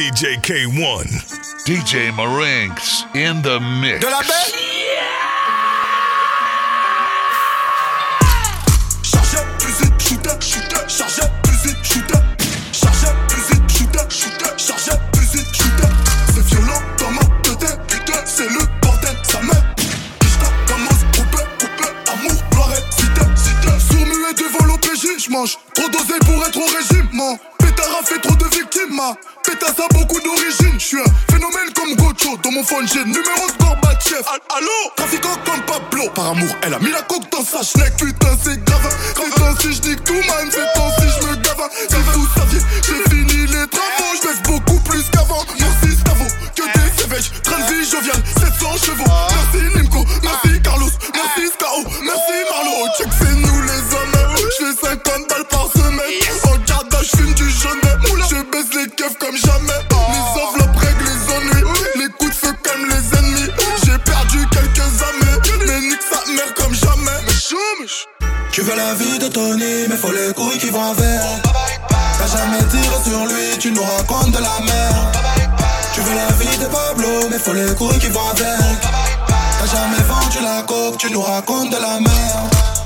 la baie DJ K1. DJ Marinx in the mix. Pétasse a beaucoup d'origine. J'suis un phénomène comme Gocho. Dans mon phone, j'ai numéro de Gorbatchev. Al- Allô Trafiquant comme Pablo. Par amour, elle a mis la coque dans sa schneck. Putain, c'est grave. C'est ainsi, j'nique tout, man. C'est ainsi, Tony, mais faut les couilles qui vont avec. T'as jamais tiré sur lui, tu nous racontes de la merde. Tu veux la vie de Pablo, mais faut les couilles qui vont avec. T'as jamais vendu la coke, tu nous racontes de la merde.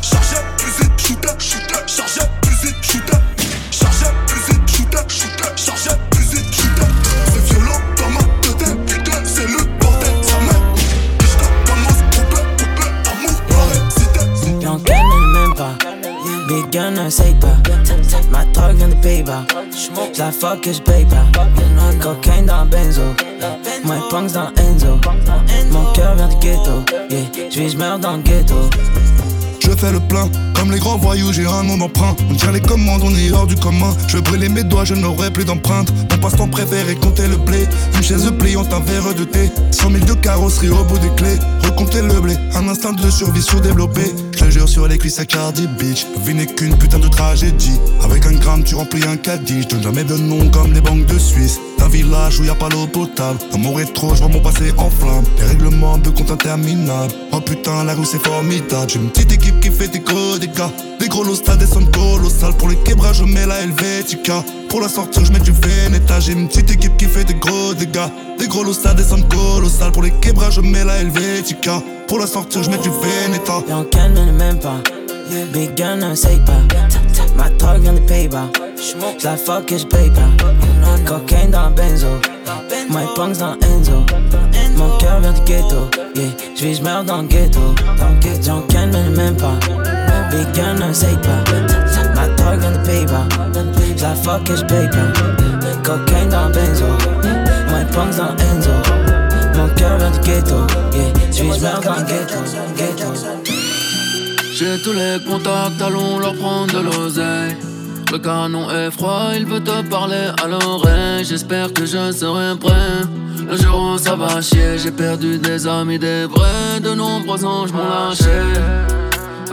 Ma drogue vient de Pays-Bas. La fuck et j'paye pas. Cocaine dans Benzo. My punks dans Enzo. Mon cœur vient du ghetto. Yeah, j'vis, j'meurs dans le ghetto. Je fais le plein, comme les grands voyous, j'ai un nom d'emprunt. On tient les commandes, on est hors du commun. Je brûler mes doigts, je n'aurai plus d'empreinte. Mon passe-temps préféré, compter le blé. Une chaise pliante, un verre de thé. 100 000 de carrosserie au bout des clés. Recompter le blé, un instinct de survie sous-développé. Je jure sur les cuisses à Cardi Beach. Vie qu'une putain de tragédie. Avec un gramme, tu remplis un caddie. Je donne jamais de nom comme les banques de Suisse. Un village où y a pas l'eau potable. Amour est trop, je vois mon passé en flamme. Les règlements de compte interminables. Oh putain, la rue c'est formidable. J'ai une petite équipe qui fait des gros dégâts. Des gros lots, ça descend colossal. Pour les quebrages, je mets la Helvetica. Pour la sortir, je mets du Veneta. J'ai une petite équipe qui fait des gros dégâts. Des gros lots, ça descend colossal. Pour les quebrages, je mets la Helvetica. Pour la sortir, je mets du Veneta. Y'en calme même pas. Big gun, say pas. Ma drogue vient de. La fuck et j'paye pas. Cocaine dans Benzo. My punks dans Enzo. Mon cœur vient du ghetto. Yeah, j'vis, j'meurs dans le ghetto. J'en calme même pas. Big gun, ne say pas. Ma drogue vient de Pays-Bas. La fuck et j'paye pas. Cocaine dans Benzo. My punks dans Enzo. Mon cœur vient du ghetto. Yeah, j'vis, j'meurs dans le ghetto. ghetto. J'ai tous les contacts, allons leur prendre de l'oseille. Le canon est froid, il veut te parler à l'oreille. J'espère que je serai prêt. Le jour où ça va chier, j'ai perdu des amis, des vrais. De nombreux anges m'ont lâché.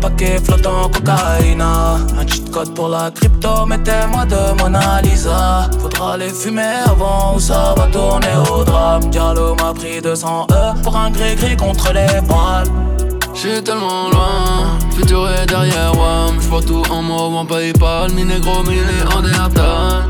paquet flottant cocaïne. Un cheat code pour la crypto, mettez-moi de Mona Lisa. Faudra les fumer avant ou ça va tourner au drame. Diallo m'a pris 200 E pour un gris-gris contre les balles. J'suis tellement loin, futur est derrière WAM J'vois tout en mauve en Paypal, mi négro, mi néandertal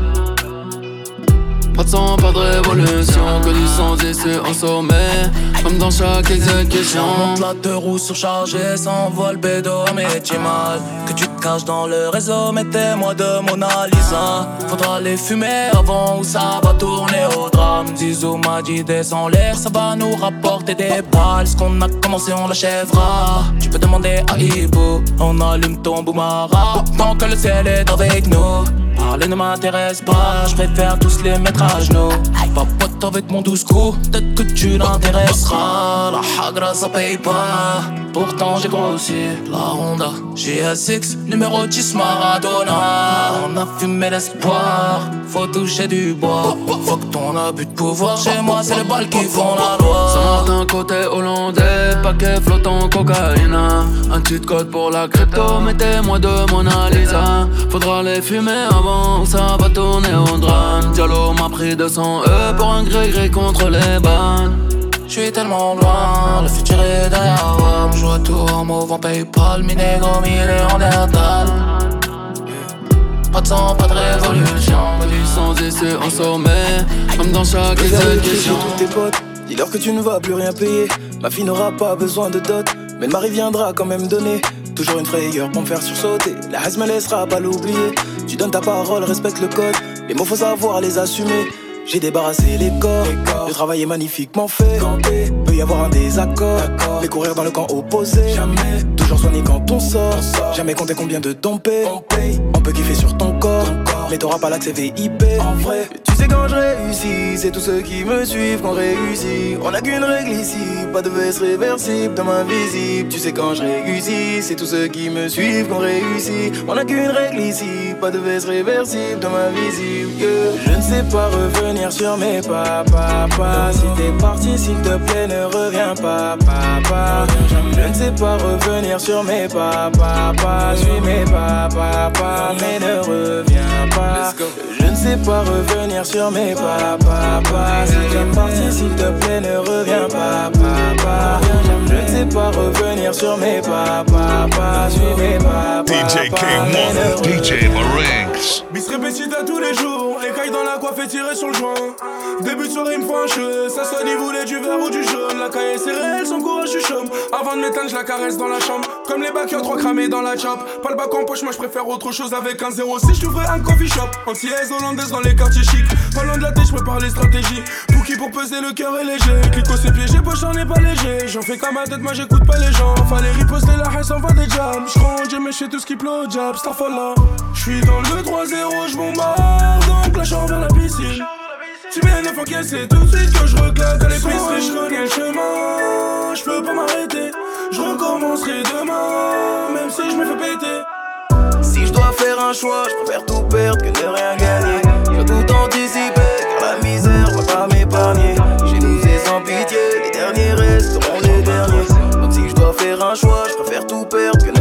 Pas de sang, pas de révolution, que du sang ici en sommet Comme dans chaque exécution. Monte la deux roues surchargées, s'envole bédo à mes mal. Que tu te caches dans le réseau, mettez-moi de Mona Lisa Faudra les fumer avant ou ça va tourner au drame. Zizou m'a dit descends l'air, ça va nous rapporter des balles. Ce qu'on a commencé on l'achèvera. Tu peux demander à Ibo, on allume ton boumara. Tant que le ciel est avec nous Parler ne m'intéresse pas, je préfère tous les mettre à genoux. Papote avec mon douce coup, peut-être que tu La hagra ça paye pas, pourtant j'ai grossi La Honda GSX, numéro 10 Maradona On a fumé l'espoir. Faut toucher du bois. Faut que ton abus de pouvoir. Chez moi, c'est les balles qui font la loi. Saint-Martin côté hollandais, paquet flottant cocaïne. Un petit code pour la crypto, mettez-moi de Mona Lisa. Faudra les fumer avant, ça va tourner au drame. Diallo m'a pris 200 E pour un gré-gré contre les bannes. Je suis tellement loin, le futur est derrière moi. Je joue à tour, mouvant Paypal, mi négro, mi néandertal. Pas de sang, pas de révolution. Du sang c'est en sommet, comme dans chaque exécution. tous tes potes, dis-leur que tu ne vas plus rien payer. Ma fille n'aura pas besoin de dot, mais le mari viendra quand même donner. Toujours une frayeur pour me faire sursauter. La haine me laissera pas l'oublier. Tu donnes ta parole, respecte le code. Les mots faut savoir les assumer. J'ai débarrassé les corps. Le travail est magnifiquement fait. Peut y avoir un désaccord. Mais courir dans le camp opposé. Jamais. Toujours soigné quand on sort. Jamais compter combien de temps paye. On peut kiffer sur ton corps. Mais t'auras pas l'accès VIP. En vrai. Tu sais quand je réussis, c'est tous ceux qui me suivent qu'on réussit. On a qu'une règle ici, pas de veste réversible, dans invisible. Tu sais quand je réussis, c'est tous ceux qui me suivent qu'on réussit. On a qu'une règle ici, pas de veste réversible, dans invisible. Yeah. Je ne sais pas revenir sur mes pas, papa. Si t'es parti, s'il te plaît, ne reviens pas, papa. Je ne sais pas revenir sur mes pas, papa. Suis mes pas, papa, mais ne reviens pas. Je ne sais pas revenir sur mes pas, papa. Si t'es parti, s'il te plaît, ne reviens pas, papa. Je ne sais pas revenir sur mes pas, papa. Suis mes pas, DJ K1, DJ Marinx. Bis répétite à tous les jours, la coiffe et tirer sur le joint. Début de soirée, il me faut un cheveu. Ça sonne, il voulait du vert ou du jaune. La caille est serrée, son courage, je suis chaume. Avant de m'éteindre, je la caresse dans la chambre. Comme les bacs, trois cramés dans la chop. Pas le bac en poche, moi je préfère autre chose avec un 06. Je un coffee shop. Antillaise hollandaise dans les quartiers chics. Pas loin de la tête, je prépare les stratégies. Pour qui? Pour peser le cœur est léger. Clico ses pieds, j'ai poche, j'en ai pas léger. J'en fais comme ma tête, moi j'écoute pas les gens. Fallait riposter la haine, va des jams. J'rentre, j'ai méché tout ce qui pleut au jab. Starfall là. J'suis dans le 3-0, j'bombarde. Donc j'en vers la piscine. Tu mets neuf encaissés tout de suite que je reclate à l'épicerie Je connais le chemin, je peux pas m'arrêter. Je recommencerai demain, même si je me fais péter. Si je dois faire un choix, je préfère tout perdre que ne rien gagner. Je tout anticiper, car la misère va pas m'épargner. Nous c'est sans pitié, les derniers resteront les derniers. Donc si je dois faire un choix, je préfère tout perdre que ne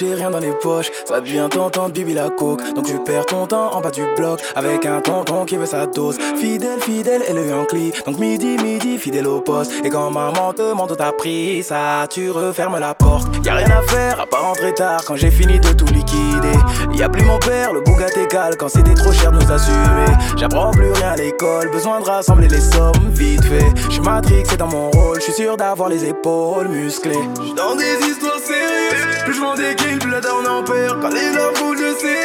marché, rien dans les poches. Ça devient tentant de bibi la coke. Donc tu perds ton temps en bas du bloc. Avec un tonton qui veut sa dose. Fidèle, fidèle, et le Yankee Donc midi, midi, fidèle au poste. Et quand maman te demande t'as pris ça Tu refermes la porte. Y'a rien à faire à pas rentrer tard. Quand j'ai fini de tout liquider. Y'a plus mon père, le bougat égal Quand c'était trop cher de nous assumer. J'apprends plus rien à l'école. Besoin de rassembler les sommes vite fait. J'suis Matrix, c'est dans mon rôle. J'suis sûr d'avoir les épaules musclées. J'suis dans des histoires sérieuses. Plus je m'en la down en perd Quand les larmes coulent, je sais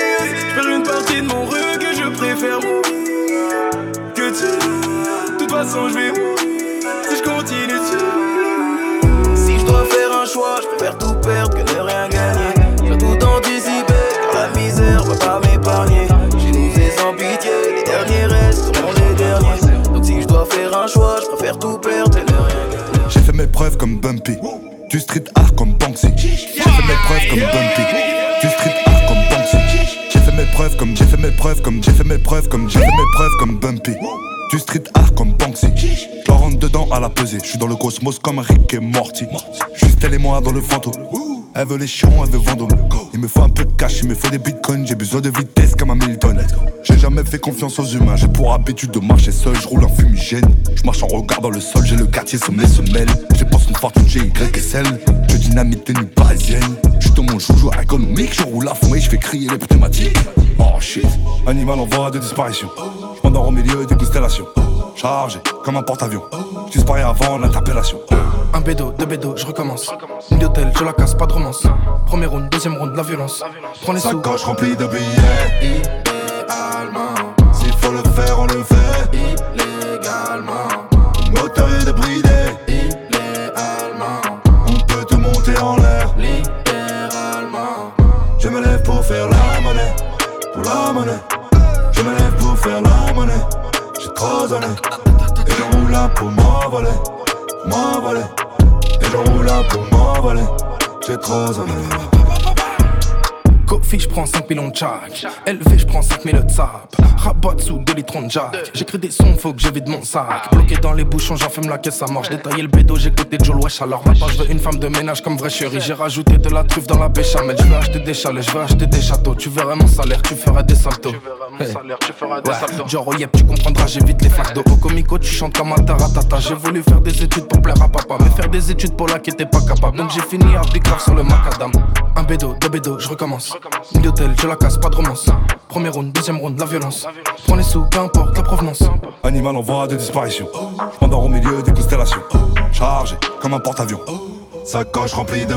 J'perds une partie de mon rue que je préfère mourir Que tu. De toute façon je vais mourir Si je continue de Si je dois faire un choix, je préfère tout perdre que ne rien gagner. Je tout anticiper car la misère va pas m'épargner. Chez nous sans pitié, les derniers resteront les derniers. Donc si je dois faire un choix, je préfère tout perdre que ne rien gagner. J'ai fait mes preuves comme Bumpy Du street art comme Banksy. J'ai fait mes preuves comme Bumpy Du street art comme Banksy. J'ai fait mes preuves comme J'ai fait mes preuves comme J'ai fait mes preuves comme J'ai fait mes preuves comme Bumpy Du street art comme Banksy. Je rentre dedans à la pesée. Je suis dans le cosmos comme Rick et Morty. Juste elle et moi dans le fantôme elle veut les chiens, elle veut vendre Il me faut un peu de cash, il me faut des bitcoins J'ai besoin de vitesse comme un Milton J'ai jamais fait confiance aux humains J'ai pour habitude de marcher seul, je roule en fumigène. Je marche en regardant le sol, j'ai le quartier sur mes semelles J'ai pas une fortune, j'ai Y et celle Je dynamite des nuits parisiennes Je dans mon joujou économique, je roule à fond et je fais crier les pneumatiques. Oh shit, animal en voie de disparition. Je m'endors au milieu des constellations. Chargé comme un porte-avions. Je disparais avant l'interpellation Un bédo, deux bédos, je recommence. Une d'hôtel, je la casse, pas de romance. Premier round, deuxième round, la violence. Prends les sous. Sacoche remplie de billets Illégalement S'il faut le faire, on le fait Illégalement Moteur est débridé Illégalement On peut tout monter en l'air Littéralement Je me lève pour faire la monnaie pour la monnaie. Je me lève pour faire la monnaie. J'ai trop donné. Et je roule là pour m'envoler. M'envoler. Je roule là pour m'envoler. J'ai trop donné. Kofi, je prends 5 millions de charge. LV, je prends 5 000 de sap. Rabat sous 2 litres de jack. J'écris des sons, faut que je vide mon sac. Bloqué dans les bouchons, j'enfume la caisse, ça marche. Détailler le bédo, j'ai côté Joe Wesh. Alors maintenant, je veux une femme de ménage comme vraie chérie. J'ai rajouté de la truffe dans la béchamel. Je veux acheter des chalets, je veux acheter des châteaux. Tu verrais mon salaire, tu ferais des saltos. Mon salaire, tu feras des saltos. Genre, oh yep, tu comprendras, j'évite les d'eau. Au comico, tu chantes comme un taratata. J'ai voulu faire des études pour plaire à papa. Mais faire des études pour là qui était pas capable. Donc j'ai fini à Big sur le macadam. Un bédo, deux bédos, je recommence. Une d'hôtel, je la casse, pas de romance. Premier round, deuxième round, la violence. Prends les sous, peu importe la provenance. Animal en voie de disparition. Pendant au milieu des constellations. Chargé comme un porte-avions. Sacoche remplie de.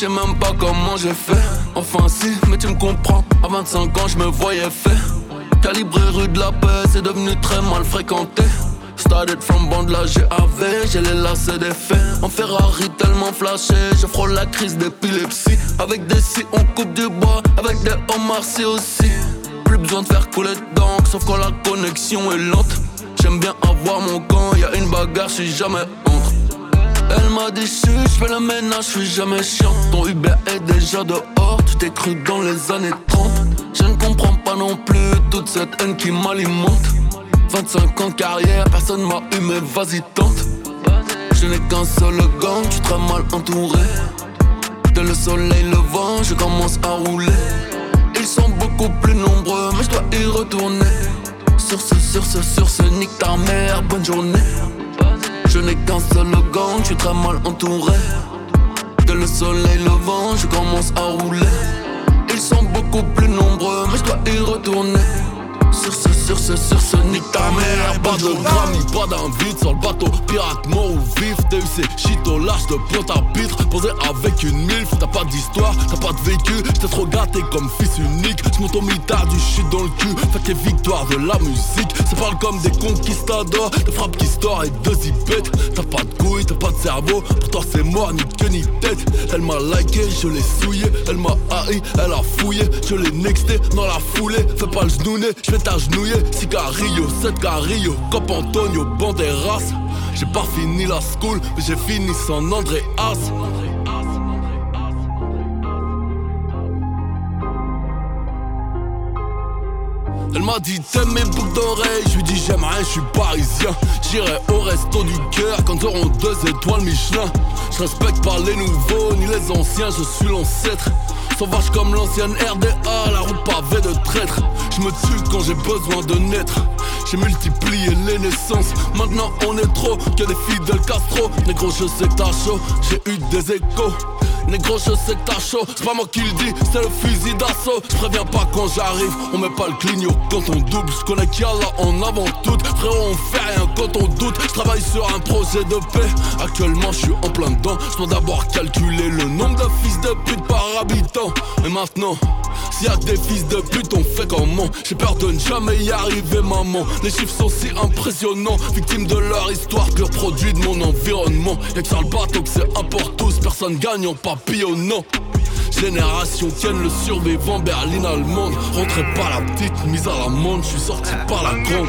Sais même pas comment j'ai fait. Enfin si, mais tu me comprends. À 25 ans, je me voyais fait. Calibré rue de la paix, c'est devenu très mal fréquenté. Started from band de la GAV, j'ai les lacets des faits. En Ferrari tellement flashé, je frôle la crise d'épilepsie. Avec des si, on coupe du bois, avec des homards si aussi. Plus besoin de faire couler d'encre, sauf quand la connexion est lente. J'aime bien avoir mon camp, y a une bagarre, je suis jamais entre. Elle m'a chut, je fais le ménage, je suis jamais chiant. Ton Uber est déjà dehors, tu t'es cru dans les années 30. Je ne comprends pas non plus toute cette haine qui m'alimente. 25 ans de carrière, personne m'a eu, mais vas-y tente. Je n'ai qu'un seul gang, tu très mal entouré. Dès le soleil levant, je commence à rouler. Ils sont beaucoup plus nombreux, mais je dois y retourner. Sur ce, sur ce, sur ce, nique ta mère, bonne journée. Je n'ai qu'un seul gang, je suis très mal entouré. Dès le soleil levant, je commence à rouler. Ils sont beaucoup plus nombreux, mais je dois y retourner. Ce, sur ce, nique ta mère, Pas de grammy, pas d'invite sur le bateau. Pirate mort ou vif, TUC, shit au large de pointe à pitre Posé avec une milf, t'as pas d'histoire, t'as pas de vécu. J'étais trop gâté comme fils unique. J'monte au mitard du shit dans le cul. Faites les victoires de la musique Ça parle comme des conquistadors. Des frappes qui store et deux zipettes. T'as pas de couilles, t'as pas de cerveau. Pour toi c'est mort, ni queue ni tête. Elle m'a liké, je l'ai souillé. Elle m'a haï, elle a fouillé. Je l'ai nexté dans la foulée. Fais pas le genouné, je vais t'agenouiller Sicario, 7 Carillo Cop Antonio, Banderas. J'ai pas fini la school Mais j'ai fini sans Andréas Elle m'a dit t'aimes mes boucles d'oreilles, je lui dis j'aime rien, je suis parisien. J'irai au resto du cœur quand auront deux étoiles Michelin. Je respecte pas les nouveaux ni les anciens, je suis l'ancêtre. Sauvage comme l'ancienne RDA, la route pavée de traîtres. Je me tue quand j'ai besoin de naître. J'ai multiplié les naissances, maintenant on est trop que des fidèles Castro. Négro, je sais que t'as chaud, j'ai eu des échos. Négro, je sais que t'as chaud, c'est pas moi qui le dis, c'est le fusil d'assaut. Je préviens pas quand j'arrive, on met pas le clignot quand on double. Je connais qui a là en avant tout, frérot, on fait rien quand on doute. Je travaille sur un projet de paix, actuellement je suis en plein dedans. Je dois d'abord calculer le nombre de fils de pute par habitant. Et maintenant, s'il y a des fils de pute, on fait comment? J'ai peur de ne jamais y arriver, maman. Les chiffres sont si impressionnants, victimes de leur histoire, pur produit de mon environnement. Y'a que ça le bateau que c'est tous, personne gagne en papillonnant. Génération Ken, le survivant berline allemande. Rentrez pas la petite, mise à l'amende, je suis sorti par la grande.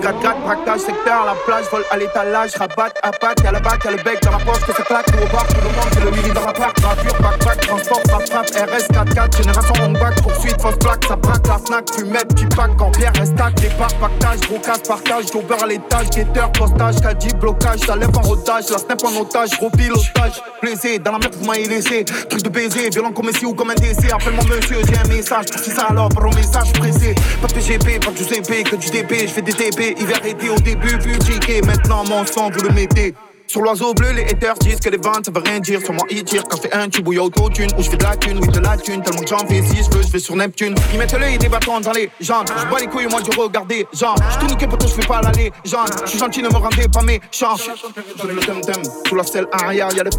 4-4, braquage, secteur, la plage, vol à l'étalage, rabat, patte, y'a la batte, y'a le bec dans la poche, que ça claque, tout au bar, tout le monde, c'est le mini dans la part, gravure, backpack, transport, ça frappe, RS 4-4, génération on back, poursuite, fausse plaque, ça braque, la snack, fumette, tu pack, pierre, restac, départ, pactage, brocage, partage, à l'étage, guetteur, postage, caddie, blocage, ça lève en rodage, la snap en otage, gros pilotage, plaisir, dans la merde, vous m'avez laissé, truc de baiser, violent comme ici ou comme un décès, appelle-moi monsieur, j'ai un message, c'est ça alors, par message pressé, pas de PGP, pas de UCP, que du DP, je fais des TP, hiver été au début, ticket, maintenant mon sang, vous le mettez. Sur l'oiseau bleu, les haters disent que les ventes ça veut rien dire. Sur moi, ils tirent quand je fais un tube ou y'a auto-tune. Ou je fais de la thune, oui, de la thune. Tellement que j'en fais si je veux, je vais sur Neptune. Ils mettent l'œil et des bâtons dans les jambes. Je bats les couilles, moi, du regarder. Genre, je tout niqué pour toi, je fais pas l'aller. Genre, je suis gentil, ne me rendez pas mes chants. J'en ai le tem-tem. Sous la selle arrière, y'a le.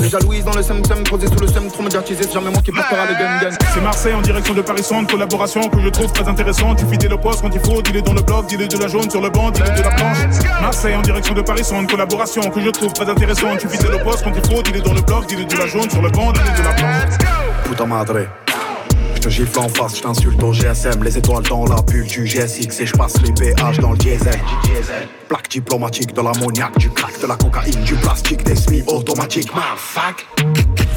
Les jalouises dans le sem-sem. Posé sous le sem, trop médiatisé. C'est jamais moi qui portera le gun-gun. C'est Marseille en direction de Paris Centre, collaboration que je trouve très intéressante. Tu fidèle le poste quand il faut, dis-le dans le blog, dis-le de la jaune sur le banc, dis-le de la planche. Marseille en direction de Paris Centre, collaboration que je trouve très intéressante. Tu fidèle le poste quand il faut, dis-le dans le blog, dis-le de la jaune sur le banc, dis-le de la planche. Puta madre. Je te gifle en face, je t'insulte au GSM, les étoiles dans la bulle du GSX et je passe les péages dans le diesel. Plaque diplomatique, de l'ammoniac, du crack, de la cocaïne, du plastique, des semi automatiques. Fuck.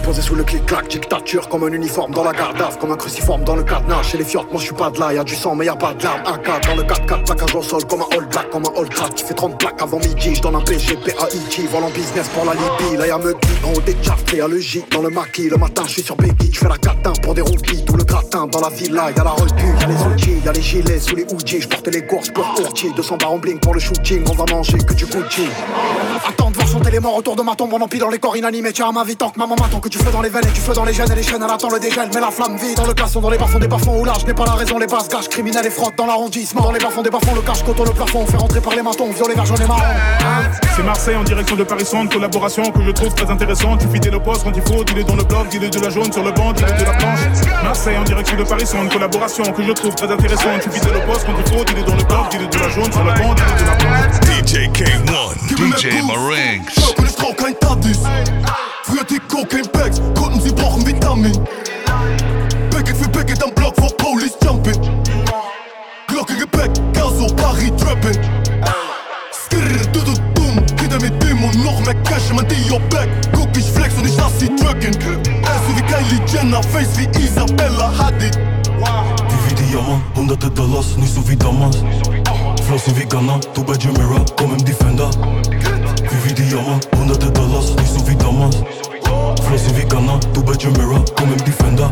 Posé sous le clic-clac, dictature comme un uniforme dans la garde comme un cruciforme dans le cadenas. Chez les fiottes, moi je suis pas de là, y'a du sang mais y'a pas de larmes. Un 4 dans le 4-4, plaquage au sol comme un all black, comme un all crack. Tu fais 30 plaques avant midi, je donne un PG, PAIT, vol en business pour la Libye. Là y'a me en haut des charts, y'a le J dans le maquis. Le matin, je suis sur Becky, je fais la catin pour des roupies. Tout le gratin dans la villa, y'a la repu, y'a les outils, y'a les gilets sous les hoodies. Je porte les courses pour Urti, 200 barres en bling pour le shooting. On va manger que du Gucci. Voir chanter les morts autour de ma tombe, on empile dans les corps inanimés. Tiens, ma vie tant que maman m'attend que tu fais dans les veines et tu fais dans les gènes et les chaînes. Elle attend le dégel, mais la flamme vit dans le classon, dans les bas des bas où là je n'ai pas la raison. Les basses gâches criminels et frottent dans l'arrondissement. Dans les bas des bas le cache contre le plafond. On fait rentrer par les matons, violet, vert, jaune et marron. Hein C'est Marseille en direction de Paris Centre, collaboration que je trouve très intéressante. Tu fidèle le poste quand il faut, dis-le dans le blog, dis-le de la jaune sur le banc, dis-le de la planche. Marseille en direction de Paris Centre, collaboration que je trouve très intéressante. Tu fidèle le poste quand il faut, dis-le dans le blog, dis-le de la jaune sur le banc, dis-le de la planche. DJ K1, DJ Marinx. Ich brauch kein Tatis. Für die Cocaine Bags, Kunden, sie brauchen Vitamin. Packet für Packet am Block vor Police Jumping. Glocke Gepäck, Gaso, Paris Trapping. Skirr, du, du, dumm, Kinder mit dem und noch mehr Cash, mein Dio Back. Guck, ich flex und ich lass sie tracken. Ass wie Kylie Jenner, Face wie Isabella Hadid. Wie wie die Jammer, hunderte Dollars, nicht so wie damals. Flossen wie Ghana, du bei Jamera, komm im Defender. Wie wie die Jammer, hunderte Dollars, nicht so wie damals. Flossen wie Ghana, du bei Jamera, komm im Defender.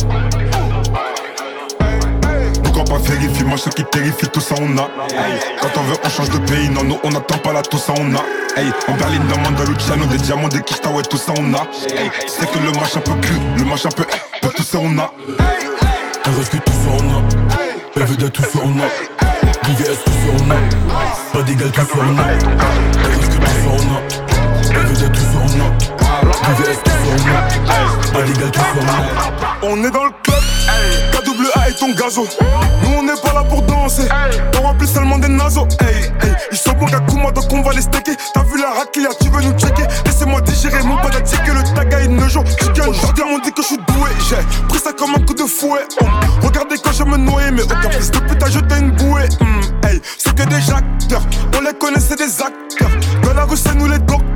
Donc on pas vérifier, moi ce qui terrifie, tout ça on a. Hey, Quand on veut, on change de pays, non, nous on n'attend pas là, tout ça on a. Hey, en Berlin, demande à Luciano, des diamants, des quiches, ouais, tout ça on a. Hey, c'est que le match un peu cru, le match un peu, eh, tout ça on a. Un reste que tout ça on a. PVD, tout ça on a. VVS, tout ça on a. Pas d'égal, tout ça on a. Un reste que On a. A. Pas a. Est dans le club, KWA et ton gazo. Nous on n'est pas là pour danser, on remplit seulement des nasos. Hey, hey, ils sont bons qu'à Kuma donc on va les stacker. T'as vu la raclia, tu veux nous checker Laissez-moi digérer mon pas que le taga il ne joue. Aujourd'hui on dit que je suis doué. J'ai pris ça comme un coup de fouet. Oh, regardez quand je me noyais, mais aucun fils de pute a jeté une bouée. Hey, c'est que des acteurs, on les connaissait des acteurs. Dans la rue, c'est nous les docteurs.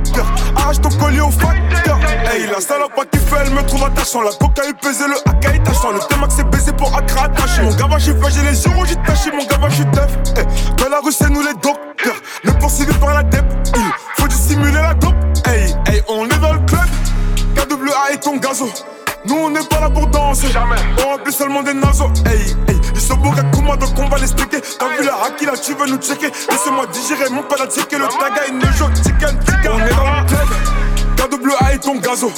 Arrache ton collier au facteur. Hey, la salope qui fait, elle me trouve attachant. La coca est pesée, le AK est tachant. Le T-Max c'est baisé pour Accra attaché. Mon gars, j'ai fait, j'ai les euros, j'ai taché. Mon gars, j'ai teuf. Hey, dans la rue, c'est nous les docteurs. Le poursuivi par la dep. Il faut dissimuler la dope. Hey, hey, on est dans le club. KWA et ton gazo. Nous on n'est pas là pour danser, on remplit seulement des nasos. Hey, hey, ils sont beaux qu'à Kuma donc on va les sticker. T'as vu la haki là, tu veux nous checker? Laissez-moi digérer mon pala checker. Le taga il ne joue chicken, chicken. On est dans le club, KWA et ton gazo.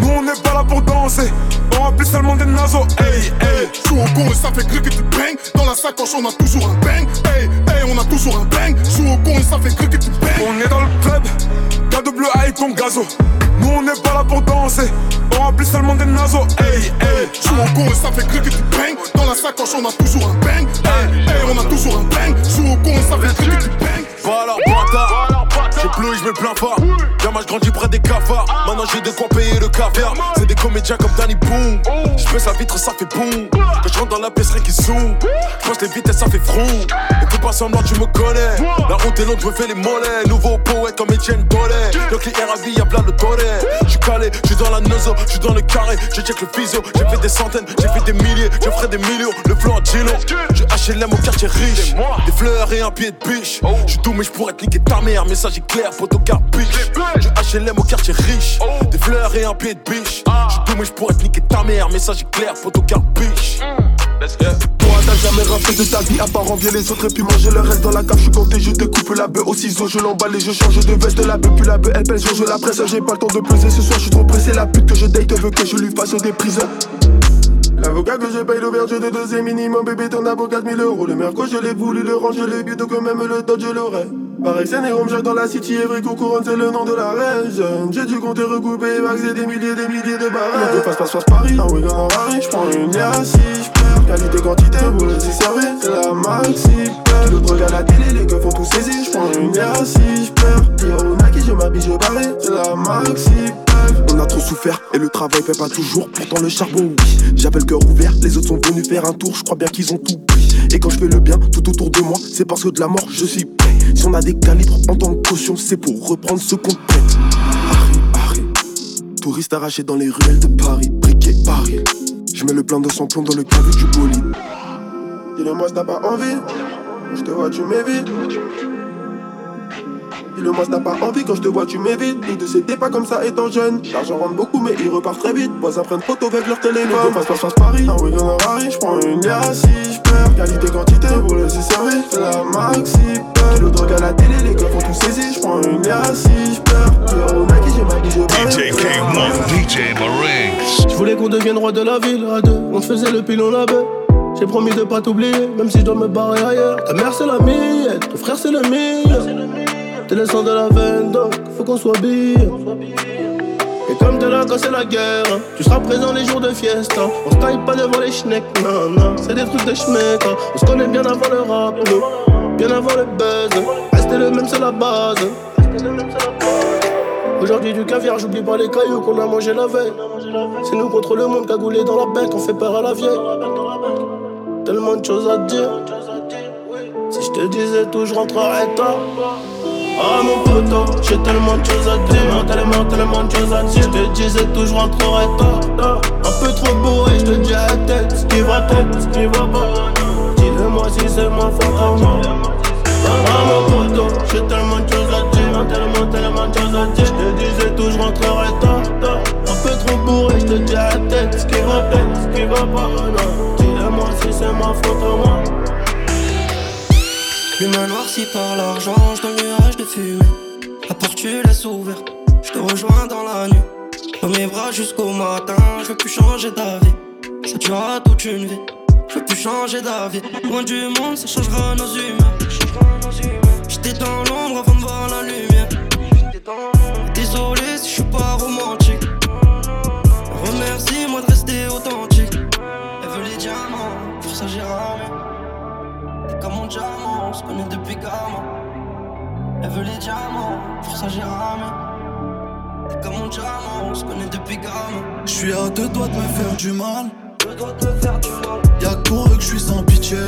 Nous on n'est pas là pour danser, on remplit seulement des nasos. Hey, hey, Joue au con et ça fait que tu bang. Dans la sacoche, on a toujours un bang. Hey, hey, on a toujours un bang. Joue au con et ça fait que tu bang. On est dans le club, KWA et ton gazo. On n'est pas là pour danser, on remplit seulement des nasos. Hey, hey, Joue au con et ça fait que tu bang. Dans la sacoche, on a toujours un bang. Hey, hey, on a toujours un bang. Joue au con et ça fait que tu bang. Alors bâtard Plus, je me plains pas Gamin je grandis près des cafards. Maintenant j'ai de quoi payer le caviar C'est des comédiens comme Danny Boom Je pèse la vitre ça fait boum. Quand je rentre dans la pisserie qui zoom Je pense les vitesses ça fait frou. Et fais pas semblant tu me connais. La route est longue je me fais les mollets. Nouveau poète comme Etienne Dollet Donc les RAV y'a plein de Je suis calé, je suis dans la nozo, je suis dans le carré. Je check le physio, j'ai fait des centaines, j'ai fait des milliers. Je ferai des millions, le flow en chilo Je HLM au quartier riche. Des fleurs et un pied de biche. Je tout mais je pourrais te niquer ta mère. Message est clair, poteau biche Je HLM au quartier riche Des fleurs et un pied de biche Je tout mais je pourrais te niquer ta mère Message clair, poteau biche Yeah. t'as jamais raflé de ta vie à part envier les autres et puis manger le reste dans la cave. Je suis compté, je découpe la bœuf au ciseau, je l'emballe et je change de veste de la bœuf. Puis la bœuf elle pèse, je la presse. J'ai pas le temps de peser ce soir, je suis trop pressé. La pute que je date veut que je lui fasse des prisons. L'avocat que je paye l'auberge de deuxième minimum, bébé t'en as pour 4000 euros. Le merco, je l'ai voulu, le range, je l'ai bu, donc même le dodge, je l'aurais. Pareil, c'est Nérom, dans la city, Evry, couronne, c'est le nom de la région. J'ai dû compter, recouper, vaxer des milliers, des milliers de barres. Donc, passe, passe, passe Paris, un week-end en Paris, j'prends une liasse si j'perds. Qualité, quantité, vous les y servez, c'est la maxi. Le drogue à la télé, les keufs font tout saisir, j'prends une liasse si j'perds. Yo, Nike, je m'habille, je parie, c'est la maxi. On a trop souffert et le travail fait pas toujours. Pourtant le charbon, oui. J'avais le cœur ouvert, les autres sont venus faire un tour. Je crois bien qu'ils ont tout. Et quand je fais le bien tout autour de moi, c'est parce que de la mort je suis prêt. Si on a des calibres en tant que caution, c'est pour reprendre ce qu'on prête. Harry. Touriste arraché dans les ruelles de Paris, briquet Paris. Je mets le plein de son plomb dans le caveau du bolide. Dis-le-moi si t'as pas envie. Je te vois, tu m'évites. Dis-le-moi si t'as pas envie quand je te vois tu m'évites. Nous deux c'était pas comme ça étant jeune. L'argent rentre beaucoup mais il repart très vite. Voisins prennent photo avec leur téléphone. Passe passe passe Paris Un week-end en Paris J'prends une liasse si j'perds Qualité quantité pour les servir C'est la maxi Le drogue à la télé les gars font tout saisir. J'prends une liasse si j'perds Yo Nike j'ai ma vie je DJ K1 DJ Marinx. Je voulais qu'on devienne roi de la ville à deux On faisait le pilon là-bas. J'ai promis de pas t'oublier, même si je dois me barrer ailleurs. Ta mère c'est la mienne, ton frère c'est le mien. T'es le sang de la veine, donc faut qu'on soit bien. Et comme t'es là quand c'est la guerre, hein, tu seras présent les jours de fiesta. On se taille pas devant les schnecks, non, c'est des trucs de schmeck. Hein. On se connaît bien avant le rap, bien avant le buzz. Rester le même, c'est la base. Aujourd'hui du caviar, j'oublie pas les cailloux qu'on a mangé la veille. C'est nous contre le monde cagoulé dans la bec, on fait peur à la vieille. Tellement de choses à dire. Si je te disais tout, je rentrerais tard. Ah mon poteau, j'ai tellement de choses à dire, tellement, tellement de choses à dire. Je te disais tout, je rentrerai tard. Un peu trop bourré, je te dis à tête ce qui va tête, ce qui va pas. Dis-le-moi si c'est ma faute moi. Ah mon poteau, j'ai tellement de choses à dire, tellement, tellement de choses à dire. Je te disais tout, je rentrerai tard. Un peu trop bourré, je te dis à tête ce qui va tête, ce qui va pas. Dis-le-moi si c'est ma faute moi. L'humain noirci par l'argent, dans le nuage de fumée. La porte tu laisses ouverte, je te rejoins dans la nuit. Dans mes bras jusqu'au matin, je veux plus changer d'avis. Ça durera toute une vie, je veux plus changer d'avis. Loin du monde, ça changera nos humeurs. J'étais dans l'ombre avant de voir la lumière. Désolé si je suis pas romantique. Remercie-moi de rester authentique. Elle veut les diamants, pour ça j'ai comme mon diamant, on se connaît depuis gamin. Elle veut les diamants, pour ça j'ai ramé. T'es comme mon diamant, on se connaît depuis gamin. Je suis à deux doigts de me faire du mal. Deux doigts de me faire du mal. Y'a que pour eux que je suis sans pitié.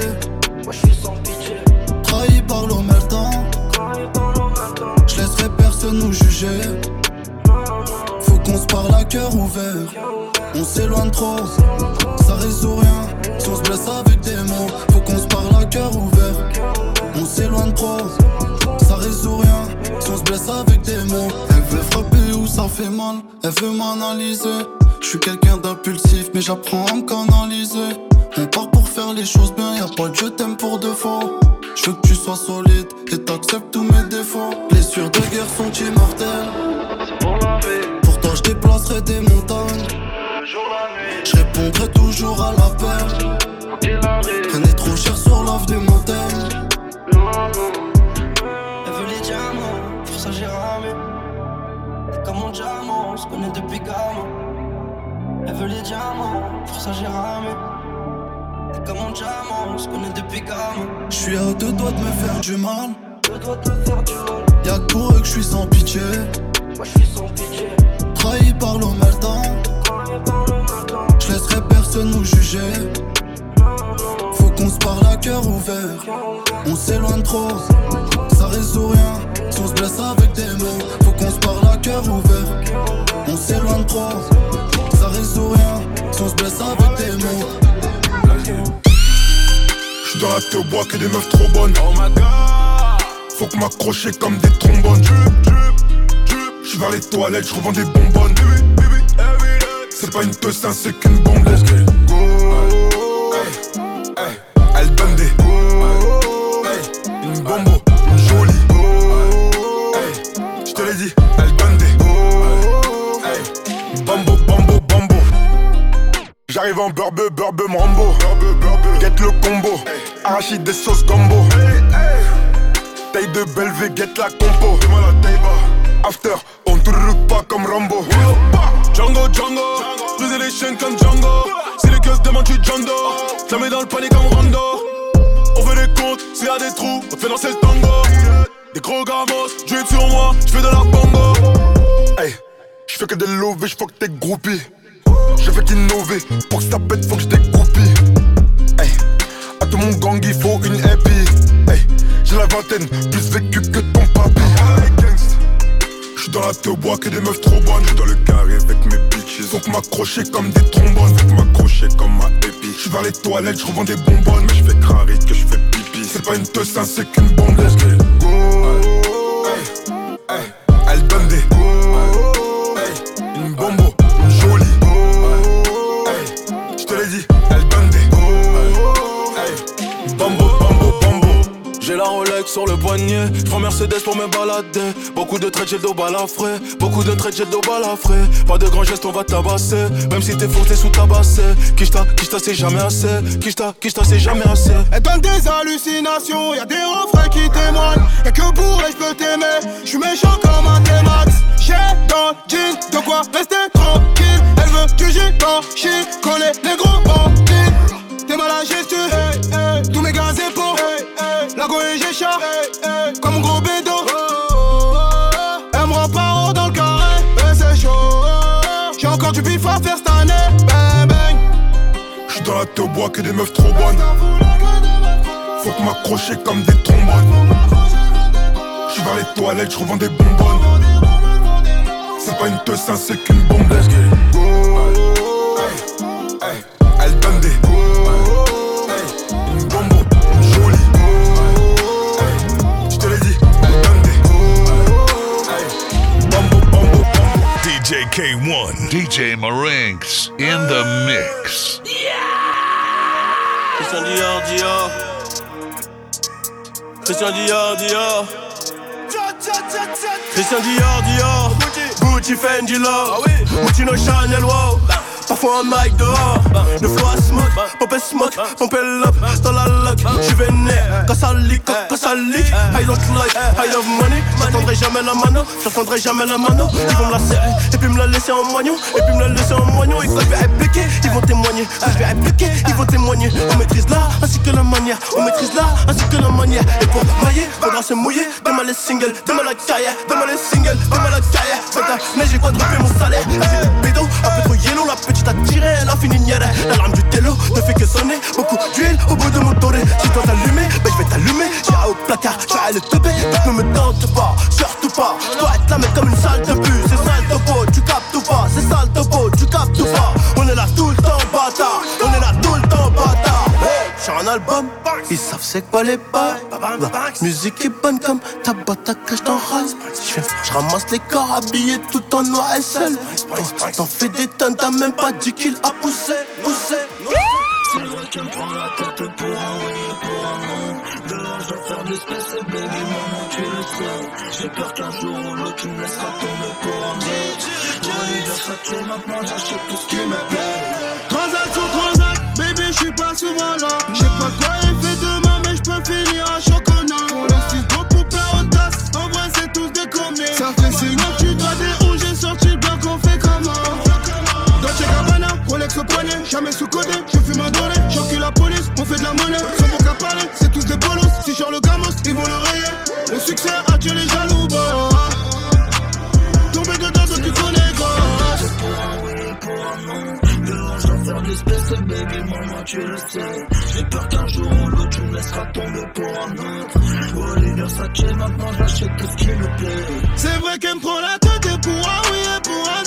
Moi je suis sans pitié. Trahi par l'omertan. Trahi par. Je laisserai personne nous juger. On s'éloigne trop, ça résout rien. Si on se blesse avec des mots, faut qu'on se parle à cœur ouvert. On s'éloigne trop, ça résout rien. Si on se blesse avec des mots, elle veut frapper où ça fait mal, elle veut m'analyser. Je suis quelqu'un d'impulsif, mais j'apprends à me canaliser. On part pour faire les choses bien, y'a pas de je t'aime pour deux fois. Je veux que tu sois solide et t'acceptes tous mes défauts. Blessures de guerre sont immortelles. Pour toi, je déplacerai des montagnes. Je répondrai toujours à l'appel. Rien n'est trop cher sur l'offre des montagnes. Elle veut les diamants, pour ça j'ai ramé. T'es comme mon diamant, on se connaît depuis gamin. Elle veut les diamants, pour ça j'ai ramé. T'es comme mon diamant, on se connaît depuis gamin. Je suis à deux doigts de me faire du mal. Deux doigts de me faire du mal. Y'a que pour eux que je suis sans pitié. Moi je suis sans pitié. Trahi par. Je laisserai personne nous juger. Faut qu'on se parle à cœur ouvert. On s'éloigne trop, ça résout rien. Si on se blesse avec des mots, faut qu'on se parle à cœur ouvert. On s'éloigne trop, ça résout rien. Si on se blesse avec des mots. J'suis dans la thé au bois que des meufs trop bonnes. Faut que m'accrocher comme des trombones. J'suis vers les toilettes, j'revends des bonbonnes. Eh eh c'est pas une teuf, hein, c'est qu'une bombe. Eh, elle donne des Une bombe, une jolie. J'te l'ai dit, elle donne des Bambo, bambo, bambo. J'arrive en burbe, burbe, rambo. Get le combo. Arachide des sauces combo. Taille de Belvé, get la compo. After, on te pas comme Rambo. Django, Django. Briser les chaînes comme Django. Si les gueules demandent, tu Django. Ça met dans le panier comme Rando. On veut des comptes, s'il y a des trous, on fait danser le tango. Des gros gamos, es sur moi, je fais de la bongo. Hey, je fais que des lovés, je que t'es groupie. Je fais qu'innover, pour que ça pète, faut que je dégoupille. Hey, à tout mon gang, il faut une happy. Hey, j'ai la vingtaine, plus vécu que ton papy. J'suis dans la te bois que des meufs trop bonnes. J'suis dans le carré avec mes bitches. Donc m'accrocher comme des trombones. Faut m'accrocher comme ma épi. J'suis vers les toilettes, j'revends des bonbonnes. Mais j'fais crari que j'fais pipi. C'est pas une teuf, c'est qu'une bombe. La Rolex sur le poignet, je Mercedes pour me balader. Beaucoup de traits, j'ai le dos balafré. Beaucoup de traits, j'ai le dos balafré. Pas de grands gestes, on va tabasser. Même si t'es fou, t'es sous tabassé. Kishta, Kishta, c'est jamais assez. Kishta, Kishta, c'est jamais assez. Elle donne des hallucinations, y'a des refrains qui témoignent. Y'a que pour elle, je peux t'aimer. J'suis méchant comme un T-Max. J'ai dans le jean, de quoi rester tranquille. Elle veut du chie, coller les gros bandits. T'es mal à gestu, tous mes gars. Comme gros bédo. Elle me rend pas haut dans le carré, et c'est chaud. J'ai encore du bif à faire cette année, bang bang. J'suis dans la te bois que des meufs trop bonnes. Faut que m'accrocher comme des trombones. J'suis vers les toilettes, j'revends des bonbonnes. C'est pas une teuf, c'est qu'une bombe. K1, DJ Marinx in the mix. Yeah! Christian Dior, Dior. Christian Dior, Dior. Christian Dior, Dior. Gucci, Fendi, Love. Gucci, no Chanel, wow. Parfois un mic dehors, le flow à smoke, pop smoke, pompe up dans la lock, j'suis vénère, quand ça leak, quand ça leak, I don't like, I love money, j'attendrai jamais la mano, j'attendrai jamais la mano, ils vont me la serrer, et puis me la laisser en moignon, et puis me la laisser en moignon, et quand je vais répliquer, ils vont témoigner, quand je vais répliquer, ils vont témoigner, on maîtrise l'art, ainsi que la manière, on maîtrise l'art, ainsi que la manière, et pour mailler, faudra se mouiller, demain les singles, demain la carrière, demain les singles, demain la carrière, mais j'ai quadruplé mon salaire, j'ai des bédos, un peu trop yellow, la petite a tiré, elle a fini nière. La larme du télo ne fait que sonner. Beaucoup d'huile au bout de mon toré Si toi t'allumer, ben je vais t'allumer. Un haut placard, je vais le teper Ne me tente pas, surtout pas. Je dois être là mais comme une salle de bus C'est sale topo, tu captes ou pas. C'est sale topo, tu captes ou pas ils savent c'est quoi les pas. La musique est bonne comme ta boîte à cache dans rase Je ramasse les corps habillés tout en noir et seul. T'en fais des tonnes, t'as même pas 10 kills à pousser, pousser C'est vrai qu'elle me prend la tête pour un oui pour un non Dehors je dois faire du space baby maman tu le sais J'ai peur qu'un jour ou l'autre tu me laisseras tomber pour un autre Jolie Versace maintenant j'achète tout ce qui me plaît Transac sur transac, baby, je suis pas souvent là. Jamais sous-côté. Je fume un doré, j'encule la police, on fait de la monnaie. Sans bon qu'à parler, c'est tous des bolos. Si le gamos, ils vont le rayer. Le succès a tué les jaloux, bah. Tomber dedans, toi tu connais, je dois faire space et baby maman tu le sais J'ai peur qu'un jour ou l'autre tu me laisseras tomber pour un autre Oliver Versace maintenant j'achète tout ce qui me plaît C'est vrai qu'elle me prend la tête et pour un oui et pour un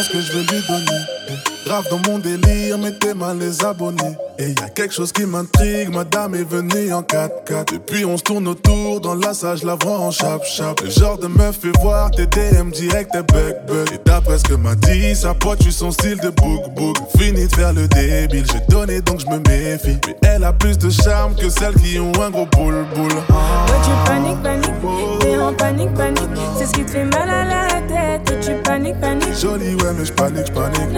cœur et pense que je vais lui donner. Grave dans mon délire, mettez mal les abonnés. Et y a quelque chose qui m'intrigue, madame est venue en 4x4. Depuis on se tourne autour, dans la salle je la vois en chap chap. Le genre de meuf fait voir tes DM direct et bug bug. Et d'après ce que m'a dit, sa pote, tu son style de book book. Fini de faire le débile, j'ai donné donc je me méfie. Mais elle a plus de charme que celles qui ont un gros boule boule. Ouais, tu paniques, paniques, t'es en panique, panique. C'est ce qui te fait mal à la tête. Ouais, tu paniques, paniques. Jolie, ouais, mais j'panique, j'panique.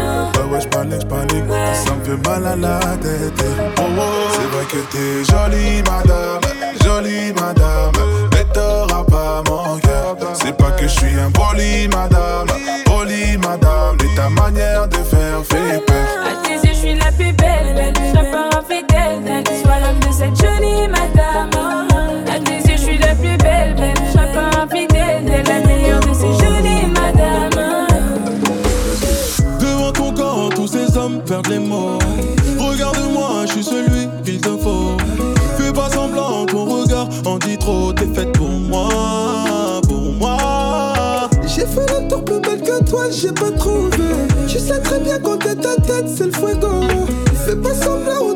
Ouais, ouais, j'panique, j'panique. Ça me fait mal à la tête. Oh, oh. C'est vrai que t'es jolie, madame. Jolie, madame. Mais t'auras pas mon cœur. C'est pas que je suis un poli, madame. Poli, madame. Mais ta manière de faire fait peur. À tes yeux, je suis la plus belle. Je serai pas infidèle. Sois l'homme de cette jolie madame. Regarde-moi, je suis celui qu'il te faut. Fais pas semblant, ton regard en dit trop. T'es faite pour moi, pour moi. J'ai fait le tour plus belle que toi, j'ai pas trouvé. Tu sais très bien quand t'es ta tête, c'est le fuego. Fais pas semblant,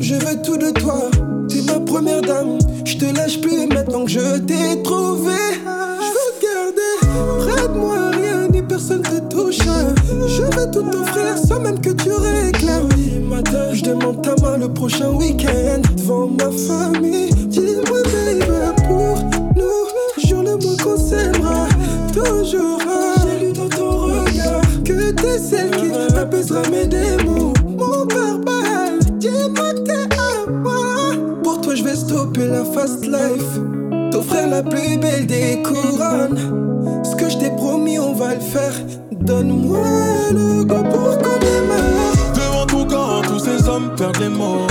Je veux tout de toi, t'es ma première dame. Je te lâche plus maintenant que je t'ai trouvé. Je veux garder près de moi, rien ni personne te touche. Je vais tout t'offrir sans même que tu réclames. Matin, je demande ta main le prochain week-end devant ma famille. Dis-moi, baby, pour nous, jure-le-moi qu'on s'aimera toujours. J'ai lu dans ton regard que t'es celle qui apaisera mes démons. Que t'es à moi. Pour toi, je vais stopper la fast life. T'offrir la plus belle des couronnes. Ce que je t'ai promis, on va le faire. Donne-moi le go pour qu'on démarre. Devant ton corps, tous ces hommes perdent les mots.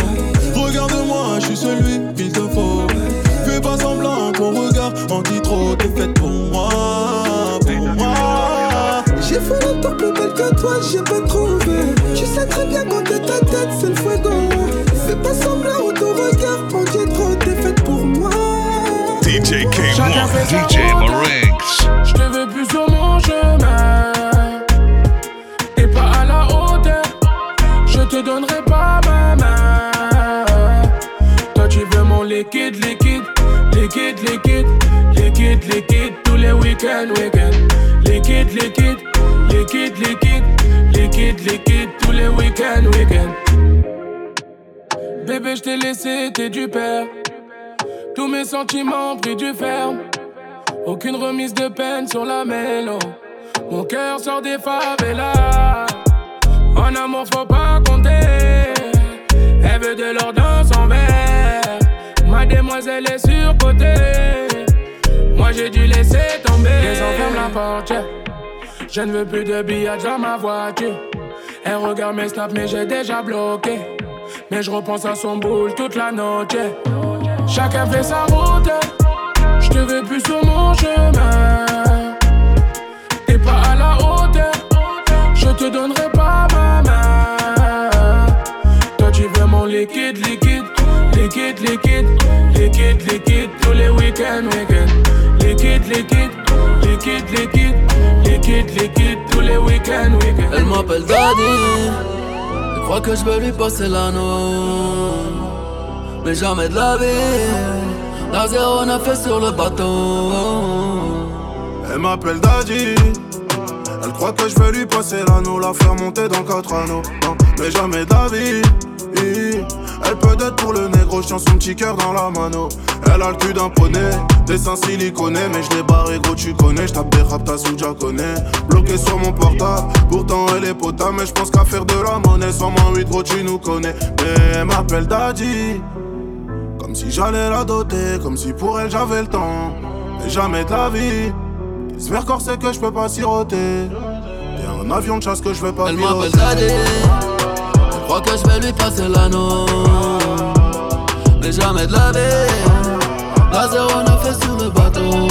Regarde-moi, je suis celui qu'il te faut. Fais pas semblant, ton regard en dit trop. T'es faite pour moi, pour moi. J'ai fait le plus belle que toi, j'ai pas trouvé. Tu sais très bien quand t'es tête, c'est le fuego. Fais pas semblant, ton regard en dit trop. T'es faite pour moi. DJ K1, DJ Marinx. Je te veux plus sur mon chemin. Et pas à la hauteur. Je te donnerai pas ma main. Toi tu veux mon liquide, liquide. Liquide, liquide. Liquide, liquide. Tous les week-ends, week-ends. Liquide Liquide, liquide Liquide, Bébé je t'ai laissé, t'es du père tous mes sentiments pris du ferme. Aucune remise de peine sur la mélo. Mon cœur sort des favelas. En amour, faut pas compter. Elle veut de l'or dans son verre. Ma demoiselle est surcotée. Moi j'ai dû laisser tomber. Les ferme la porte, Je ne veux plus de billets dans ma voiture. Elle regarde mes snaps, mais j'ai déjà bloqué. Mais je repense à son boule toute la nuit. Chacun fait sa route. Je te veux plus sur mon chemin. T'es pas à la hauteur. Je te donnerai pas ma main. Toi tu veux mon liquide, liquide, liquide, liquide, liquide, liquide tous les week-ends, week-ends. Liquide, liquide, liquide, liquide, liquide, liquide tous les week-ends, week-ends. Elle m'appelle Daddy. Crois que je veux lui passer l'anneau. Mais jamais de la vie. La zéro n'a fait sur le bateau. Elle m'appelle Daddy. Elle croit que je vais lui passer l'anneau, la faire monter dans quatre anneaux. mais jamais David. Elle peut être pour le négro, je son petit cœur dans la mano. Elle a le cul d'un poney, dessin siliconé, mais je l'ai barré gros, tu connais. Je tape des rap, t'as sous connais. Bloqué sur mon portable, pourtant elle est potable, mais je pense qu'à faire de la monnaie. Sans moins 8 gros, tu nous connais. Mais elle m'appelle Daddy. Comme si j'allais la doter, comme si pour elle j'avais le temps. Mais jamais de la vie. J'espère corps c'est que je peux pas siroter. Et un avion de chasse que je vais pas Elle m'appelle Daddy. Crois que je vais lui passer l'anneau. Mais jamais de la vie. La zéro a fait sur le bateau.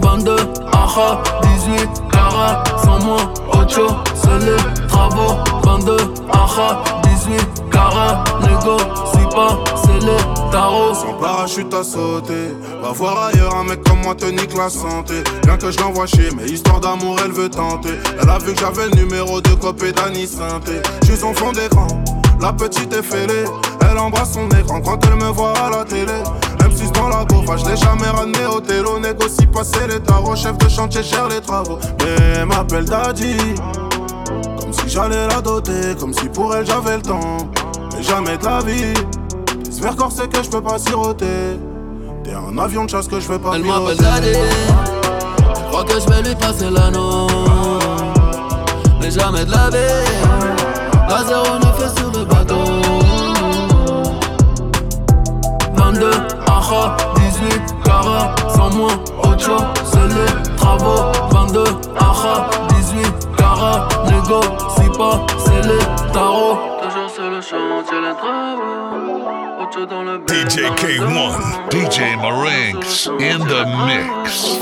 22, aha, 18, cara, sans moi, Ocho, c'est les travaux. 22, aha, 18, Cara, Lego, c'est le tarot. Son parachute à sauter. Va voir ailleurs un mec comme moi te nique la santé. Bien que je l'envoie chier, mais histoire d'amour, elle veut tenter. Elle a vu que j'avais le numéro de copé d'Annie Synthé. J'suis son fond d'écran. La petite est fêlée, elle embrasse son écran quand elle me voit à la télé. M6 dans la gauche, je l'ai jamais ramené au télo. Négocie passer les tarots, chef de chantier, cher les travaux. Mais elle m'appelle Daddy. Comme si j'allais la doter, comme si pour elle j'avais le temps. Mais jamais de la vie. J'espère c'est que je peux pas siroter. T'es un avion de chasse que je vais pas Elle m'appelle Daddy. Je crois que je vais lui passer l'anneau. Mais jamais de la vie. La zéro fait sur le bateau. 22, aha, 18, cara, sans moi, Ocho, c'est les travaux. 22, aha, 18, cara, négo, si pas, c'est les tarots. Le chantier, les travaux. Ocho dans le DJ K1, DJ Marinx in the mix.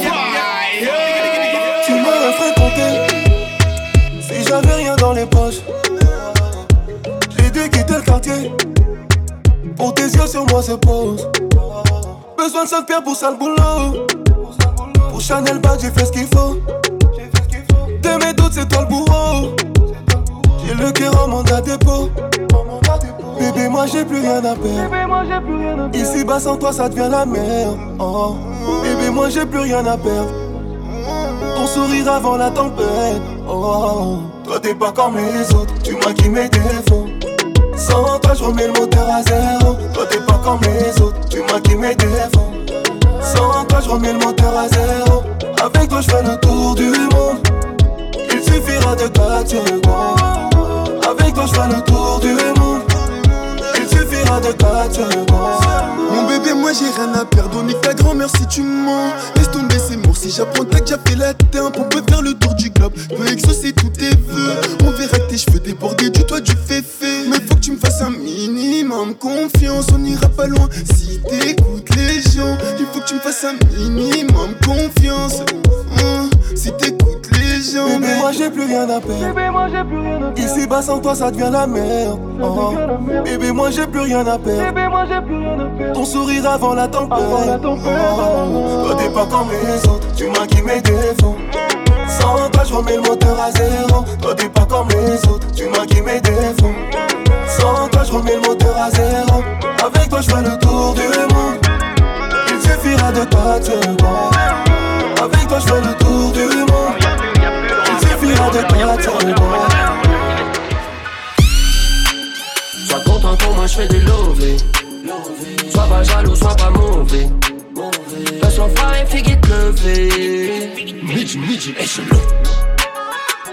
Tu m'aurais fréquenté si j'avais rien dans les poches. J'ai dû quitter le quartier pour tes yeux sur moi se posent. Besoin de 5 pierres pour ça le boulot. Pour Chanel Bag, j'ai fait ce qu'il faut. De mes doutes, c'est toi le bourreau. J'ai le cœur en mandat dépôt. Bébé, moi j'ai plus rien à perdre. Ici bas sans toi, ça devient la merde. Oh. Bébé, moi j'ai plus rien à perdre. Ton sourire avant la tempête. Oh. Toi t'es pas comme les autres, tu m'as mes défauts. Sans toi, je remets le moteur à zéro. Toi, t'es pas comme les autres, tu m'as mes défauts. Sans toi, je remets le moteur à zéro. Avec toi, je fais le tour du monde. Il suffira de 4 secondes. Avec toi, je fais le tour du monde. Il suffira de 4 secondes. Mon bébé, moi j'ai rien à perdre. On est ta grand-mère si tu mens. Laisse tomber, c'est mort. Si j'apprends t'as déjà fait la teinte, on peut faire le tour du globe. Peux exaucer tous tes vœux. On verra tes cheveux déborder du toit du féfé. Mais faut que tu me fasses un minimum confiance. On ira pas loin si t'écoutes les gens. Il faut que tu me fasses un minimum confiance. Hein, si t'écoutes les gens. Bébé, moi j'ai plus rien à perdre. Ici bas sans toi, ça devient la merde. Oh. Bébé, moi j'ai plus rien à perdre. Ton sourire avant la tempête. Oh. Toi t'es pas comme les autres, tu m'as mes défauts. Sans toi, je remets le moteur à zéro. Toi t'es pas comme les autres, tu m'as mes défauts. Sans toi, je remets le moteur à zéro. Avec toi, je fais le tour du monde. Il suffira de 4 secondes. Avec toi, je fais le tour du monde. Il suffira de 4 secondes. Sois content pour moi, je fais des lovés. Sois pas jaloux, sois pas mauvais. Laisse-moi faire et figue te lever. Midi, midi, échelon.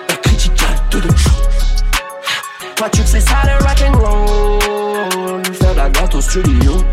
La critical, tout de chaud. Toi, tu sais ça, le rock and roll. Faire la gâte au studio.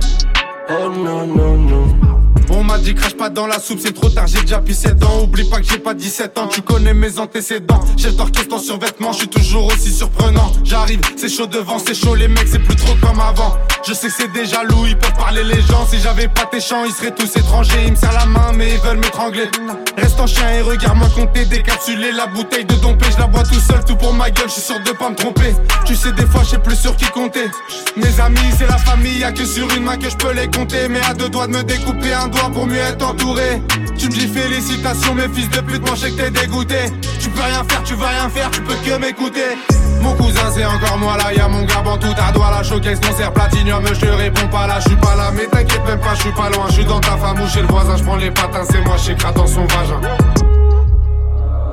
Oh non, non, non. On m'a dit crache pas dans la soupe, c'est trop tard, j'ai déjà pissé dedans. Oublie pas que j'ai pas 17 ans, tu connais mes antécédents. Chef d'orchestre en survêtement, je suis toujours aussi surprenant. J'arrive, c'est chaud devant, c'est chaud les mecs, c'est plus trop comme avant. Je sais que c'est déjà loup, ils peuvent parler les gens. Si j'avais pas tes chants, ils seraient tous étrangers. Ils me serrent la main, mais ils veulent m'étrangler. Reste en chien et regarde-moi compter, décapsuler la bouteille de dompé. Je la bois tout seul, tout pour ma gueule, je suis sûr de pas me tromper. Tu sais, des fois, je sais plus sur qui compter. Mes amis, c'est la famille, y'a que sur une main que je peux les compter. Mais à deux doigts de me découper un doigt pour mieux être entouré. Tu me dis félicitations, mes fils de pute, moi je sais que t'es dégoûté. Tu peux rien faire, tu vas rien faire, tu peux que m'écouter. Mon cousin, c'est encore moi là, y'a mon garban tout à doigt. La showcase, concert, platinium, je te réponds pas là, je suis pas là. Mais t'inquiète même pas, je suis pas loin, je suis dans ta femme ou chez le voisin, je prends les patins, c'est moi, j'écrase dans son vagin.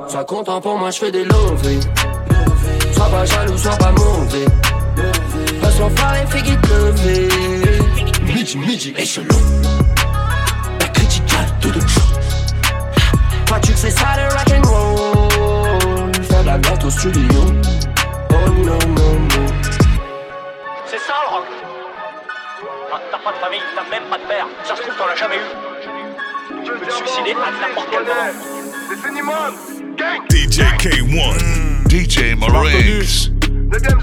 Sois content pour moi, je fais des lovés. Sois pas jaloux, sois pas mauvais. Laisse-moi faire les filles te lever. Midi, midi, échelon. La criticale, tout de chaud. Toi, tu sais ça, le rock and roll. Faire de la note au studio. Oh non, non, non. T'as pas de famille, t'as même pas de père. Ça se trouve, t'en as jamais eu. Tu peux te suicider à n'importe quel moment. DJ K1, DJ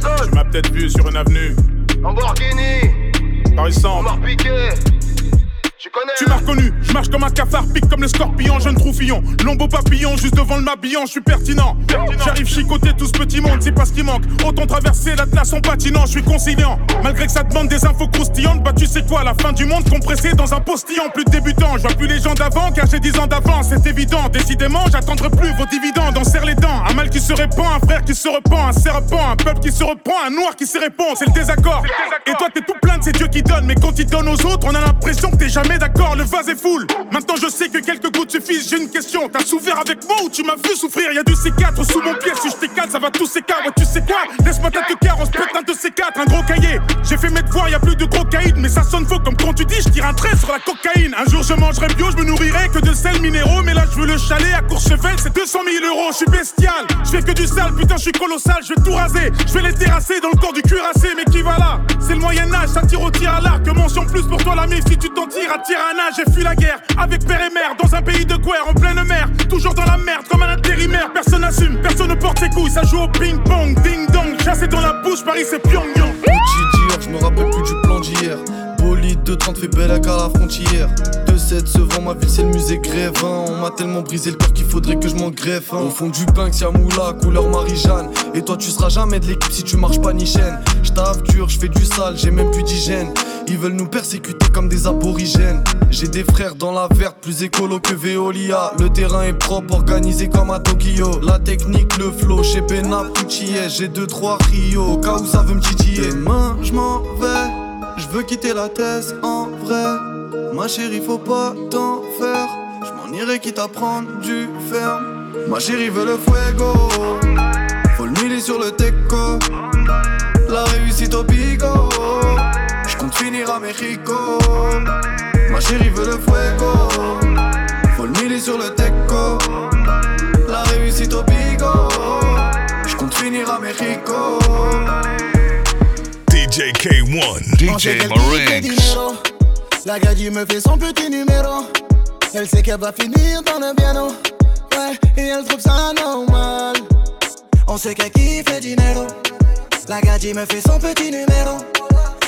zone. Tu m'as peut-être vu sur une avenue. Lamborghini. Paris Centre. On m'a repiqué. Tu connais Tu m'as reconnu, je marche comme un cafard, pique comme le scorpion, jeune troufillon. Lombeau papillon, juste devant le mabillon, je suis pertinent. J'arrive chicoter tout ce petit monde, c'est pas ce qui manque. Autant traverser l'Atlas en patinant, je suis conciliant. Malgré que ça demande des infos croustillantes, bah tu sais quoi, la fin du monde compressé dans un postillon. Plus de débutants, je vois plus les gens d'avant, car j'ai 10 ans d'avance, c'est évident. Décidément, j'attendrai plus vos dividendes, on serre les dents. Un mal qui se répand, un frère qui se repent, un serpent, un peuple qui se reprend, un noir qui se répond, c'est le désaccord. Et toi, t'es tout plein de c'est Dieu qui donne, mais quand il donne aux autres, on a l'impression que t'es jamais d'accord, le vase est full. Maintenant, je sais que quelques gouttes suffisent, j'ai une question. T'as souffert avec moi ou tu m'as vu souffrir? Y'a du C4 sous mon pied, si je t'écale, ça va tout s'écarter. Ouais, tu sais quoi? Laisse-moi tête cœur, on se putain de C4, un gros cahier. J'ai fait mes devoirs, y a plus de cocaïne, mais ça sonne faux comme quand tu dis, je tire un trait sur la cocaïne. Un jour, je mangerai bio, je me nourrirai que de sel minéraux, mais là, je veux le chalet à Courchevel, c'est 200 000 euros. Je suis bestial, je fais que du sale, putain, je suis colossal, je vais tout raser. Je vais les terrasser dans le corps du cuirassé, mais qui va là? C'est le Moyen-Âge, ça tire au tir à l'arc. Mention plus pour toi, la mif, si tu t'en tires à tir à un âge, j'ai fui la guerre avec père et mère dans un pays de guerre en pleine mer. Toujours dans la merde comme un intérimaire, personne n'assume, personne ne porte ses couilles, ça joue au ping-pong, ding-dong. Chassé dans la bouche, Paris c'est Pyongyang. Gucci d'hier, je me rappelle plus du plan d'hier. Bolide de 30 fait belle à la frontière. 2-7 se vend, ma ville c'est le musée Grévin. On m'a tellement brisé le cœur qu'il faudrait que je m'en greffe. un. Au fond du pain, y'a moula, couleur Marie-Jeanne. Et toi, tu seras jamais de l'équipe si tu marches pas ni chaîne. J'taffe dur, j'fais du sale, j'ai même plus d'hygiène. Ils veulent nous persécuter comme des aborigènes. J'ai des frères dans la verte, plus écolo que Veolia. Le terrain est propre, organisé comme à Tokyo. La technique, le flow, chez Benap, Gucci, j'ai 2-3 Rio. Au cas où ça veut me titiller. Demain, j'm'en vais. Je veux quitter la thèse en vrai. Ma chérie, faut pas t'en faire. Je m'en irai quitte à prendre du ferme. Ma chérie veut le fuego. Faut le miller sur le teco. La réussite au bigot. Je compte finir à Mexico. Ma chérie veut le fuego. Faut le miller sur le teco. La réussite au bigot. Je compte finir à Mexico. DJ K1, DJ Marinx. La gadji me fait son petit numéro. Elle sait qu'elle va finir dans le piano. Ouais, et elle trouve ça normal. On sait qu'elle kiffe le dinero. La gadji me fait son petit numéro.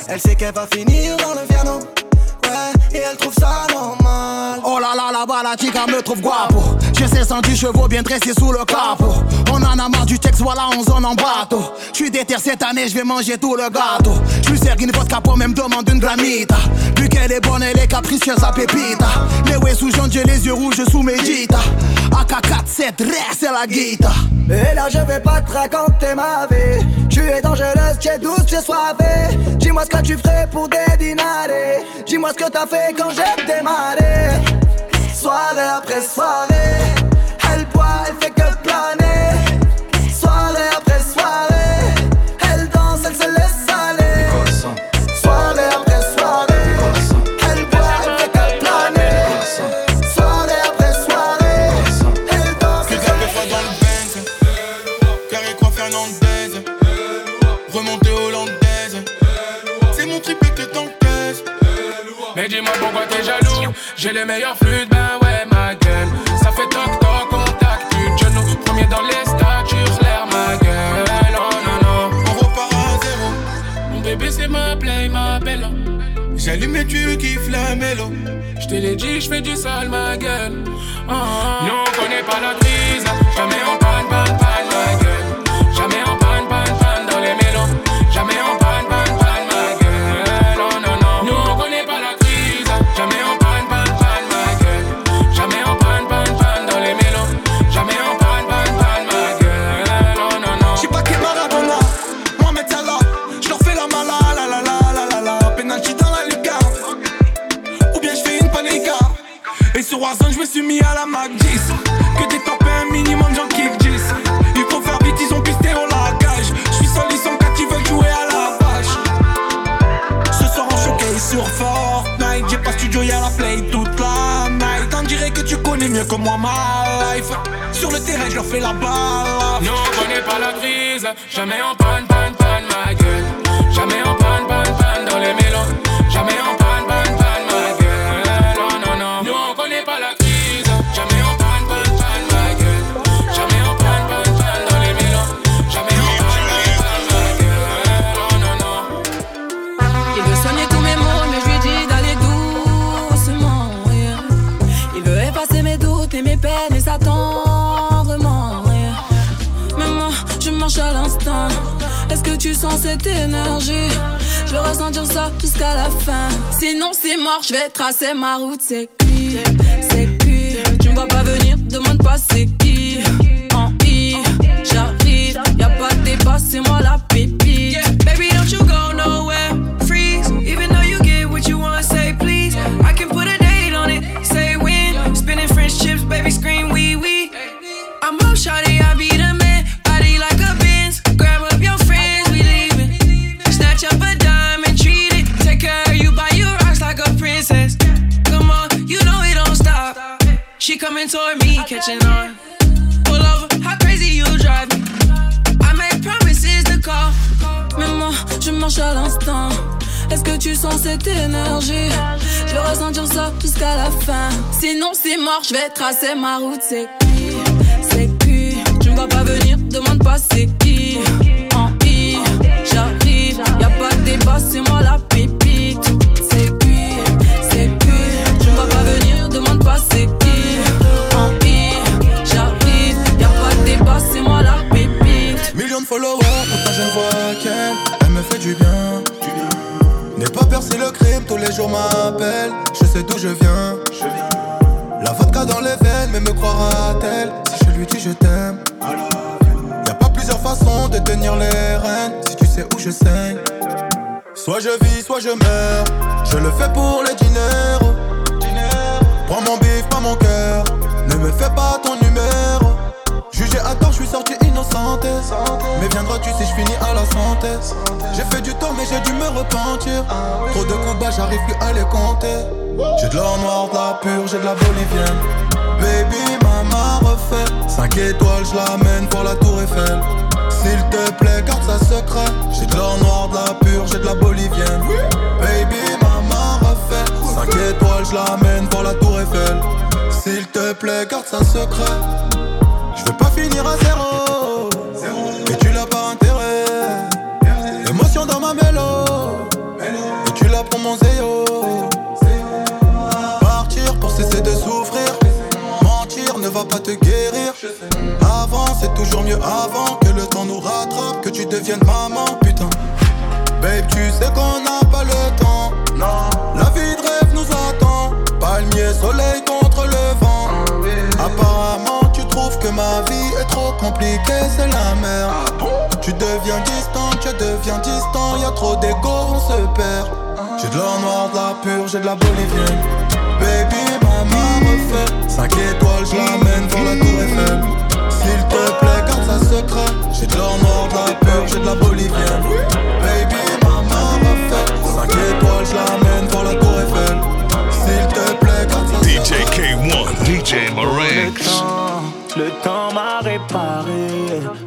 Elle sait qu'elle va finir dans le piano. Ouais, et elle trouve ça normal. Oh là là, là-bas, la chica me trouve guapo. J'ai 110 chevaux bien dressés sous le capot. On en a marre du texte, voilà, on zone en bateau. J'suis déter cette année, j'vais manger tout le gâteau. J'lui sers une vodka pour même demande une gramita. Vu qu'elle est bonne, elle est capricieuse à pépita. Les ouais sous jaune, j'ai les yeux rouges sous médita. AK-47, reste c'est la guita. Et là, je vais pas te raconter ma vie. Tu es dangereuse, tu es douce, tu es soivée. Dis-moi ce que tu ferais pour des dinarés. Dis-moi ce que t'as fait quand j'ai démarré. Soirée après soirée, J'ai les meilleurs flûtes, ben ouais, ma gueule. Ça fait toc toc, contact, plus de genoux. Premier dans les statues, l'air, ma gueule. Oh non, non. On repart à zéro. Mon bébé, c'est ma play, ma belle. J'allume et tu kiffes la mélo. Je te l'ai dit, je fais du sale, ma gueule. Oh, oh. Nous, on connaît pas la crise. Fais la balle. On connaît pas la crise, jamais en panne, tu sens cette énergie? Je veux ressentir ça jusqu'à la fin. Sinon, c'est mort, je vais tracer ma route. C'est qui? C'est qui? Tu me vois pas venir, demande pas c'est qui. En I, j'arrive. Y'a pas de débat, c'est moi la coming toward me, catching on. Pull over, how crazy you drive me. I make promises to call. Mais moi, je marche à l'instant. Est-ce que tu sens cette énergie? Je veux ressentir ça jusqu'à la fin. Sinon, c'est mort, je vais tracer ma route. C'est qui? C'est qui? Tu me vois pas venir, demande pas c'est qui. En I, j'arrive. Y'a pas de débat, c'est moi la followers, pourtant je ne vois qu'elle. Elle me fait du bien. N'aie pas percé le crime, tous les jours m'appelle. Je sais d'où je viens. La vodka dans les veines, mais me croira-t-elle? Si je lui dis je t'aime? Y'a pas plusieurs façons de tenir les rênes si tu sais où je saigne. Soit je vis, soit je meurs. Je le fais pour les diners. Prends mon bif, pas mon cœur. Ne me fais pas ton numéro. À tort, je suis sorti innocente. Mais viendras-tu si je finis à la santé J'ai fait du tort, mais j'ai dû me repentir. Trop de combats, j'arrive plus à les compter. J'ai de l'or noir, de la pure, j'ai de la bolivienne. Baby, maman refait 5 étoiles, je l'amène pour la tour Eiffel. S'il te plaît, garde ça secret. J'ai de l'or noir, de la pure, j'ai de la bolivienne. Baby, maman refait 5 étoiles, je l'amène pour la tour Eiffel. S'il te plaît, garde ça secret. Je veux pas finir à zéro. Et tu l'as pas intérêt. Émotion dans ma mélo. Et tu l'as pour mon zéo. Partir pour cesser de souffrir. Mentir ne va pas te guérir. Avant, c'est toujours mieux avant que le temps nous rattrape. Que tu deviennes maman, putain. Babe, tu sais qu'on n'a pas le temps. Non, la vie de rêve nous attend. Palmier, soleil contre le vent. Apparemment, ma vie est trop compliquée, c'est la merde. Tu deviens distant, tu deviens distant. Y'a trop d'égo, on se perd. J'ai de l'or noir, de la pure, j'ai de la bolivienne. Baby, maman refait 5 étoiles, je l'amène pour la tour Eiffel. S'il te plaît, garde ça secret. J'ai de l'or noir, de la pure, j'ai de la bolivienne. Baby, maman refait 5 étoiles, je l'amène pour la tour Eiffel. S'il te plaît, garde ça DJ K1, DJ Marinx le temps m'a réparé.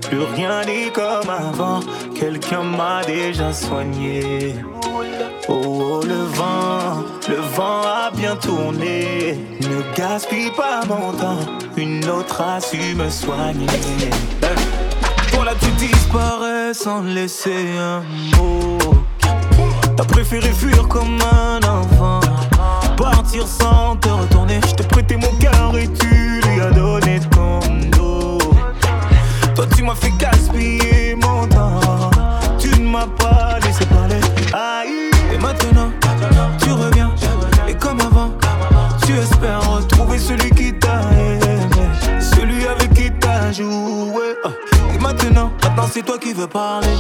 Plus rien n'est comme avant. Quelqu'un m'a déjà soigné. Oh, oh, le vent, le vent a bien tourné. Ne gaspille pas mon temps. Une autre a su me soigner. Pour là, tu disparais sans laisser un mot. T'as préféré fuir comme un enfant. Partir sans te retourner. Je t'ai prêté mon cœur et tu l'as donné. Toi, tu m'as fait gaspiller mon temps. Tu ne m'as pas laissé parler. Aïe. Et maintenant, tu reviens. Et comme avant, tu espères retrouver celui qui t'a aimé. Celui avec qui t'as joué. Et maintenant, maintenant c'est toi qui veux parler.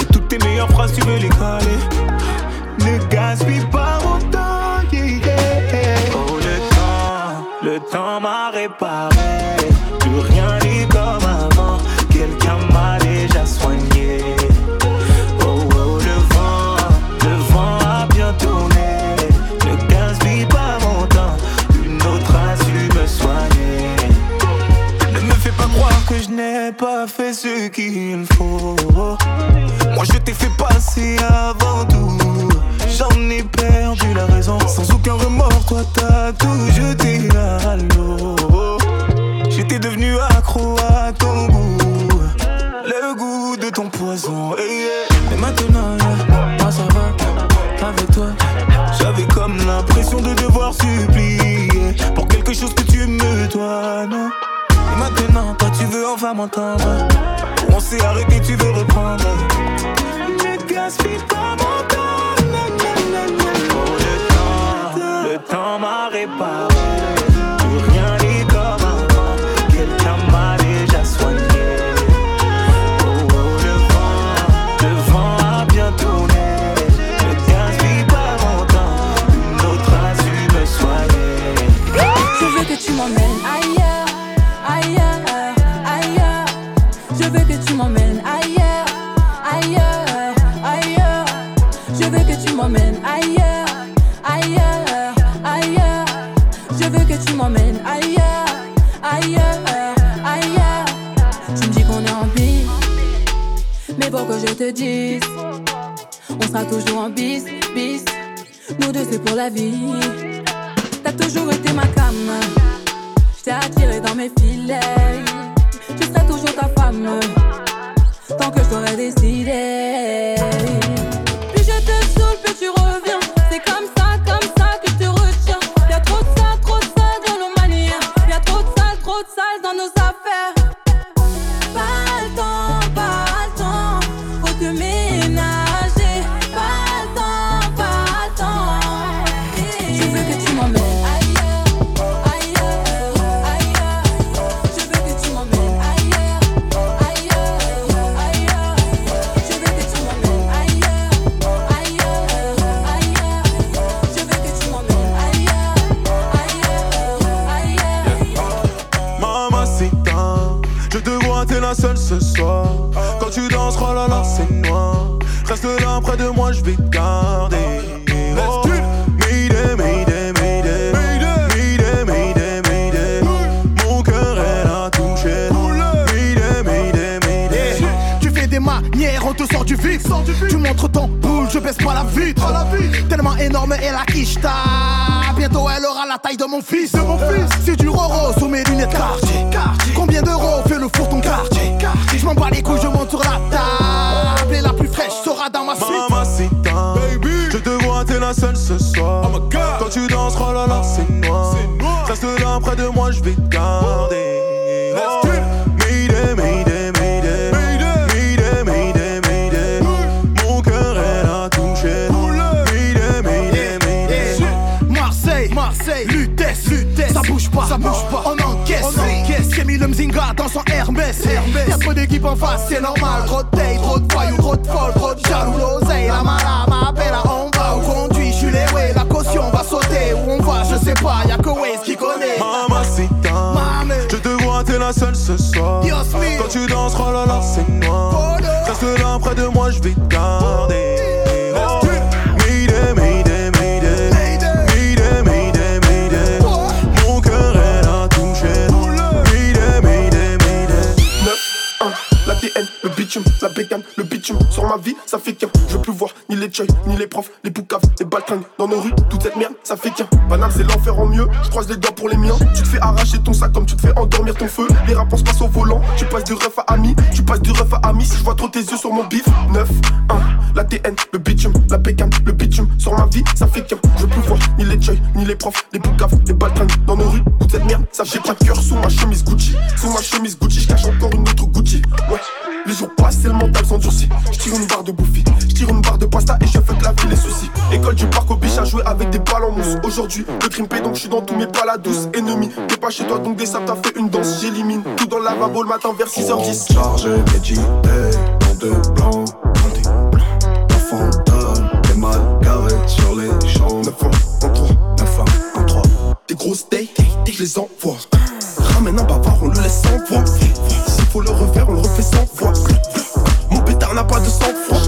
Et toutes tes meilleures phrases, tu veux les caler. Ne gaspille pas mon temps. Oh, le temps, le temps m'a réparé. Plus rien C'est avant tout. J'en ai perdu la raison, sans aucun remords. Toi, t'as tout jeté à l'eau. vie. Je croise les doigts pour les miens. Tu te fais arracher ton sac comme tu te fais endormir ton feu. Les réponses passent au volant. Tu passes du ref à ami, tu passes du ref à ami. Si je vois trop tes yeux sur mon bif, 9, 1, la TN, le bitume, la bécane, le bitume. Sur ma vie, ça fait qu'un. Je veux plus voir ni les choy, ni les profs, les boucaves, les baltringues. Dans nos rues, toute cette merde, ça pas de cœur sous ma chemise Gucci. Sous ma chemise Gucci, je cache encore une autre Gucci. Ouais. Les jours passent et le mental s'endurcit. Je tire une barre de bouffi, je tire une barre de pasta et je fais que la vie les soucis. École du parc au biche à jouer avec des balles en mousse. Aujourd'hui, le crime donc je suis dans tous mes pas la. Ennemi, t'es pas chez toi donc des sables t'as fait une danse. J'élimine tout dans la lavabo le matin vers 6h10. Chargé, médité, dans deux blancs. 9 ans, en 3, 9 ans, en 3. Des grosses dates, je les envoie. Ramène un bavard, on le laisse sans voix. S'il faut le refaire, on le refait sans fois. Mon pétard n'a pas de sang froid.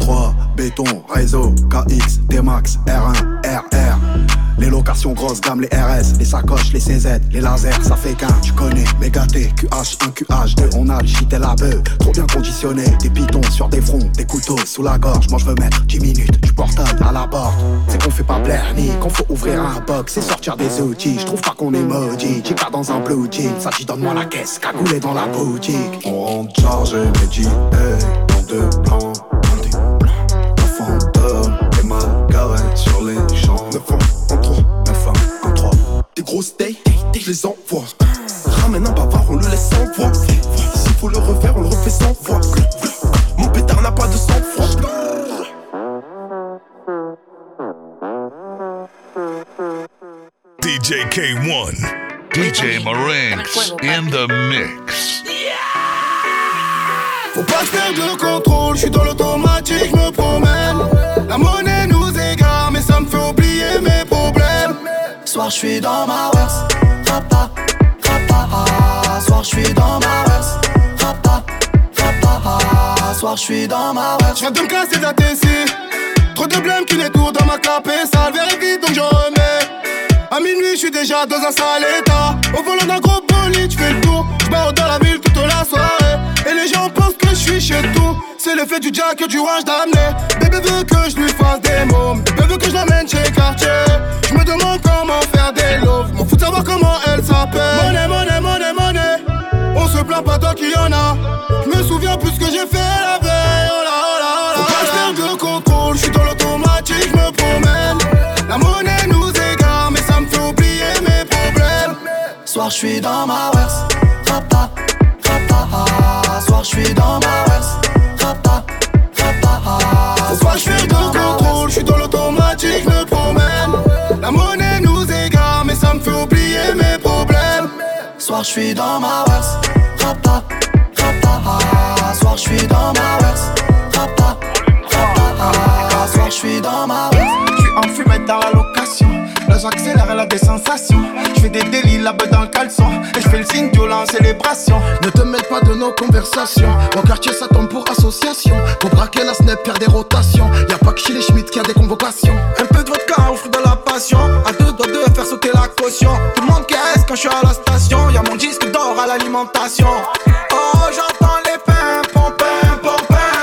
1, 3, béton, réseau, KX, D-Max, R1, RR. Les locations grosses gamme, les RS, les sacoches, les CZ, les lasers, ça fait qu'un, tu connais, méga T, QH1, QH2, on a le shit et la beuh, trop bien conditionné, des pitons sur des fronts, des couteaux sous la gorge, moi je veux mettre 10 minutes, du portable à la porte, c'est qu'on fait pas plaire ni qu'on faut ouvrir un box, c'est sortir des outils, je trouve pas qu'on est maudit, j'ai dans un blue jean, ça dit donne-moi la caisse, cagoulé dans la boutique. On rentre chargé, médité, dans deux blancs, un fantôme, mal garé sur les champs. Grosses dates, je les envoie. Ramène un bavard, on le laisse sans voix. S'il faut le refaire, on le refait sans voix. Mon pétard n'a pas de sang froid. DJ K1, DJ Marinx in the mix. Faut pas se perdre le contrôle, je suis dans l'automatique, Soir, je suis dans ma verse. Rapa, rapa, ah. Soir, je suis dans ma verse. Rapa, rapa, ah. Soir, je suis dans ma verse. Je viens de me casser la TC. Trop de blême qui détourne dans ma clapée. Ça le vite, donc je remets. À minuit, je suis déjà dans un sale état. Au volant d'un gros bolide, je fais le tour. Je dans la ville toute la soirée. Et les gens que je suis chez tout. C'est l'effet du jack et du wash d'amener. Bébé veut que je lui fasse des mômes. Bébé veut que je chez Cartier. Je me demande comment faire des loves. M'en fous de savoir comment elle s'appelle. Monnaie, monnaie, monnaie, monnaie. On se plaint pas tant qu'il y en a. Je me souviens plus que j'ai fait la veille. Oh là, oh là, oh là. Faut pas se perdre le contrôle. Je suis dans l'automatique, je me promène. La monnaie nous égare, mais ça me fait oublier mes problèmes. Soir, je suis dans ma verse. Ah. Soir, je suis dans ma verse. Rapa, rapa, ah. Soir, je suis dans le contrôle. Je suis dans l'automatique, me promène. La monnaie nous égare, mais ça me fait oublier mes problèmes. Soir, je suis dans ma verse. Rapa, rapa, ah. Soir, je suis dans ma verse. Rapa, rapa, ah. Soir, je suis dans ma. Je suis en fumette dans la location. J'accélère, elle a des sensations. Je fais des délits, la beuh dans le caleçon. Et je fais le signe violent en célébration. Ne te mêle pas de nos conversations. Au quartier, ça tombe pour association. Pour braquer la snap, perd des rotations. Y'a pas que chez les Schmitt qui a des convocations. Un peu de vodka au fruit de la passion. À deux doigts de faire sauter la caution. Tout le monde caisse quand je suis à la station. Y'a mon disque d'or à l'alimentation. Oh, j'entends les pimpons, pimpons, pimpons.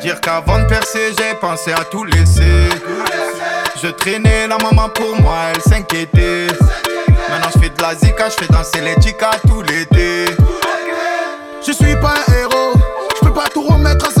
Dire qu'avant de percer, j'ai pensé à tout laisser. Je traînais la maman pour moi, elle s'inquiétait. Maintenant je fais de la zika, je fais danser les chicas tout l'été. Je suis pas un héros, je peux pas tout remettre à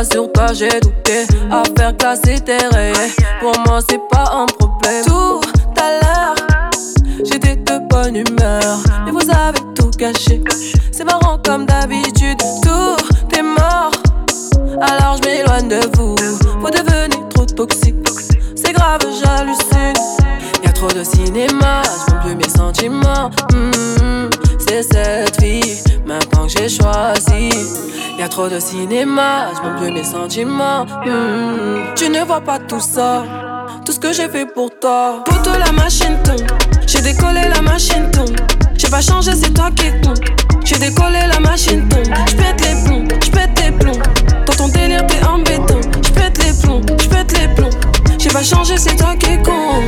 si une fois sur sentiments. Hmm, tu ne vois pas tout ça, tout ce que j'ai fait pour toi. Pour toi, la machine tombe, j'ai décollé la machine tombe. J'ai pas changé, c'est toi qui es con. J'ai décollé la machine tombe, j'pète les plombs, j'pète les plombs. Dans ton délire, t'es embêtant, j'pète les plombs, j'pète les plombs. J'ai pas changé, c'est toi qui es con.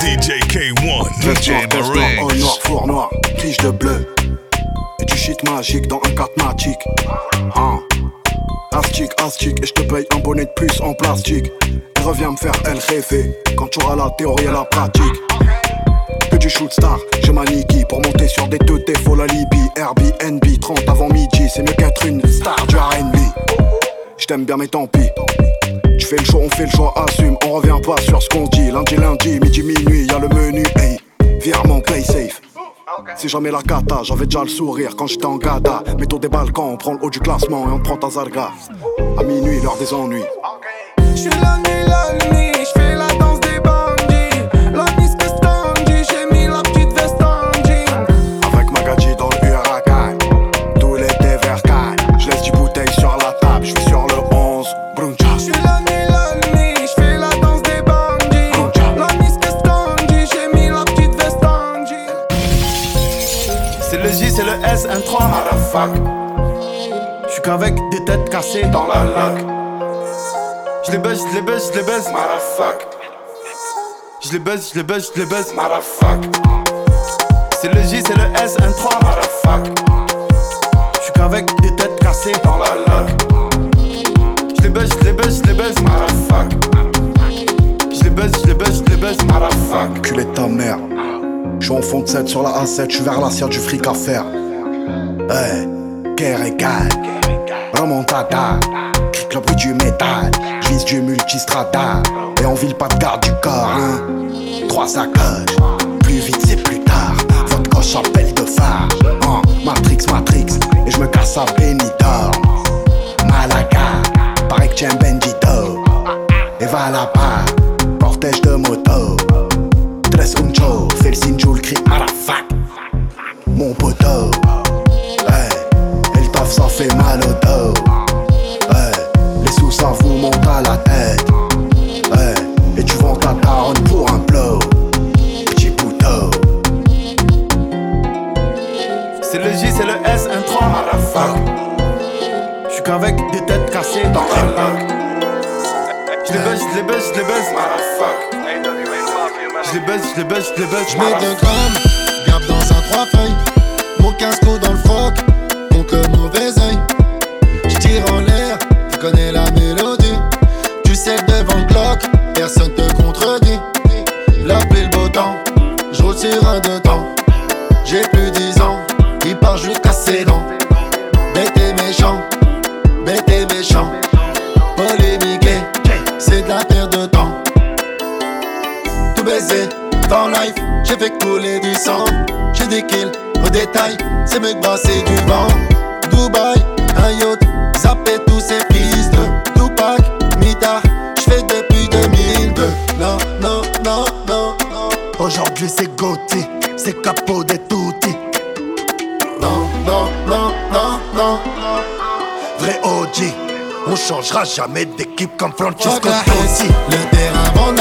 DJ K1, DJ Marinx. noir, four noir, tige de bleu. Et du shit magique dans de plus en plastique. Reviens me faire elle rêver quand tu auras la théorie et la pratique. Que du shoot star, j'ai ma Niki pour monter sur des teutés, faut la Libye. Airbnb, 30 avant midi, c'est mieux qu'être une star du RB. J't'aime bien, mais tant pis. Tu fais le choix, on fait le choix, assume, on revient pas sur ce qu'on dit. Lundi, lundi, midi, minuit, y'a le menu, hey. Virement, play safe. Si jamais la cata, j'avais déjà le sourire quand j'étais en gada. Mettons des balcons, on prend le haut du classement et on prend ta zarga. À minuit, l'heure des ennuis. J'suis la nuit, la nuit, 3 Motherfuck J'suis qu'avec des têtes cassées dans la lac. J'les baisse, j'les baisse, j'les baisse. Motherfuck. J'les baisse, j'les baisse, j'les baisse. Motherfuck. C'est le J, c'est le S, un 3 Motherfuck. J'suis qu'avec des têtes cassées dans la lac. J'les baisse, j'les baisse, j'les baisse. Motherfuck. J'les baisse, j'les baisse, j'les baisse. Motherfuck. Culé de ta mère. J'suis en fond de 7 sur la A7, j'suis vers l'assiette du fric à faire. Hey, égale. Remontada. Clique le bruit du métal. J'vise du multistrada. Et on vile pas de garde du corps, hein. Trois sacoches. Plus vite, c'est plus tard. Votre coche appelle de phare. Hein, Matrix, Matrix. Et j'me casse à Benidorm. Malaga. Pareil que tiens Bendito. Et va là-bas. Cortège de moto. Tres uncho, fais le signe, le cri Arafat Mon poteau ça fait mal au dos. Hey, Les sous ça vous monte à la tête. Hey, Et tu vends ta taronne pour un blow. Petit C'est le J, c'est le S, un 3 Motherfuck J'suis qu'avec des têtes cassées dans la lac J'les baisse, j'les baisse, j'les baisse J'les baisse, j'les baisse, j'les baisse J'mets 2 grammes, garde dans un 3 feuilles. J'ai fait couler du sang, j'ai des kills au détail. C'est que brasser du vent. Dubaï, un yacht, zapper tous ces pistes. Tupac, Mita, j'fais depuis 2002. Non, non, non, non, non. Aujourd'hui c'est Gauthier, c'est capot des toutis. Non, non, non, non, non. Vrai OG, on changera jamais d'équipe comme Francesco Totti. Le terrain vend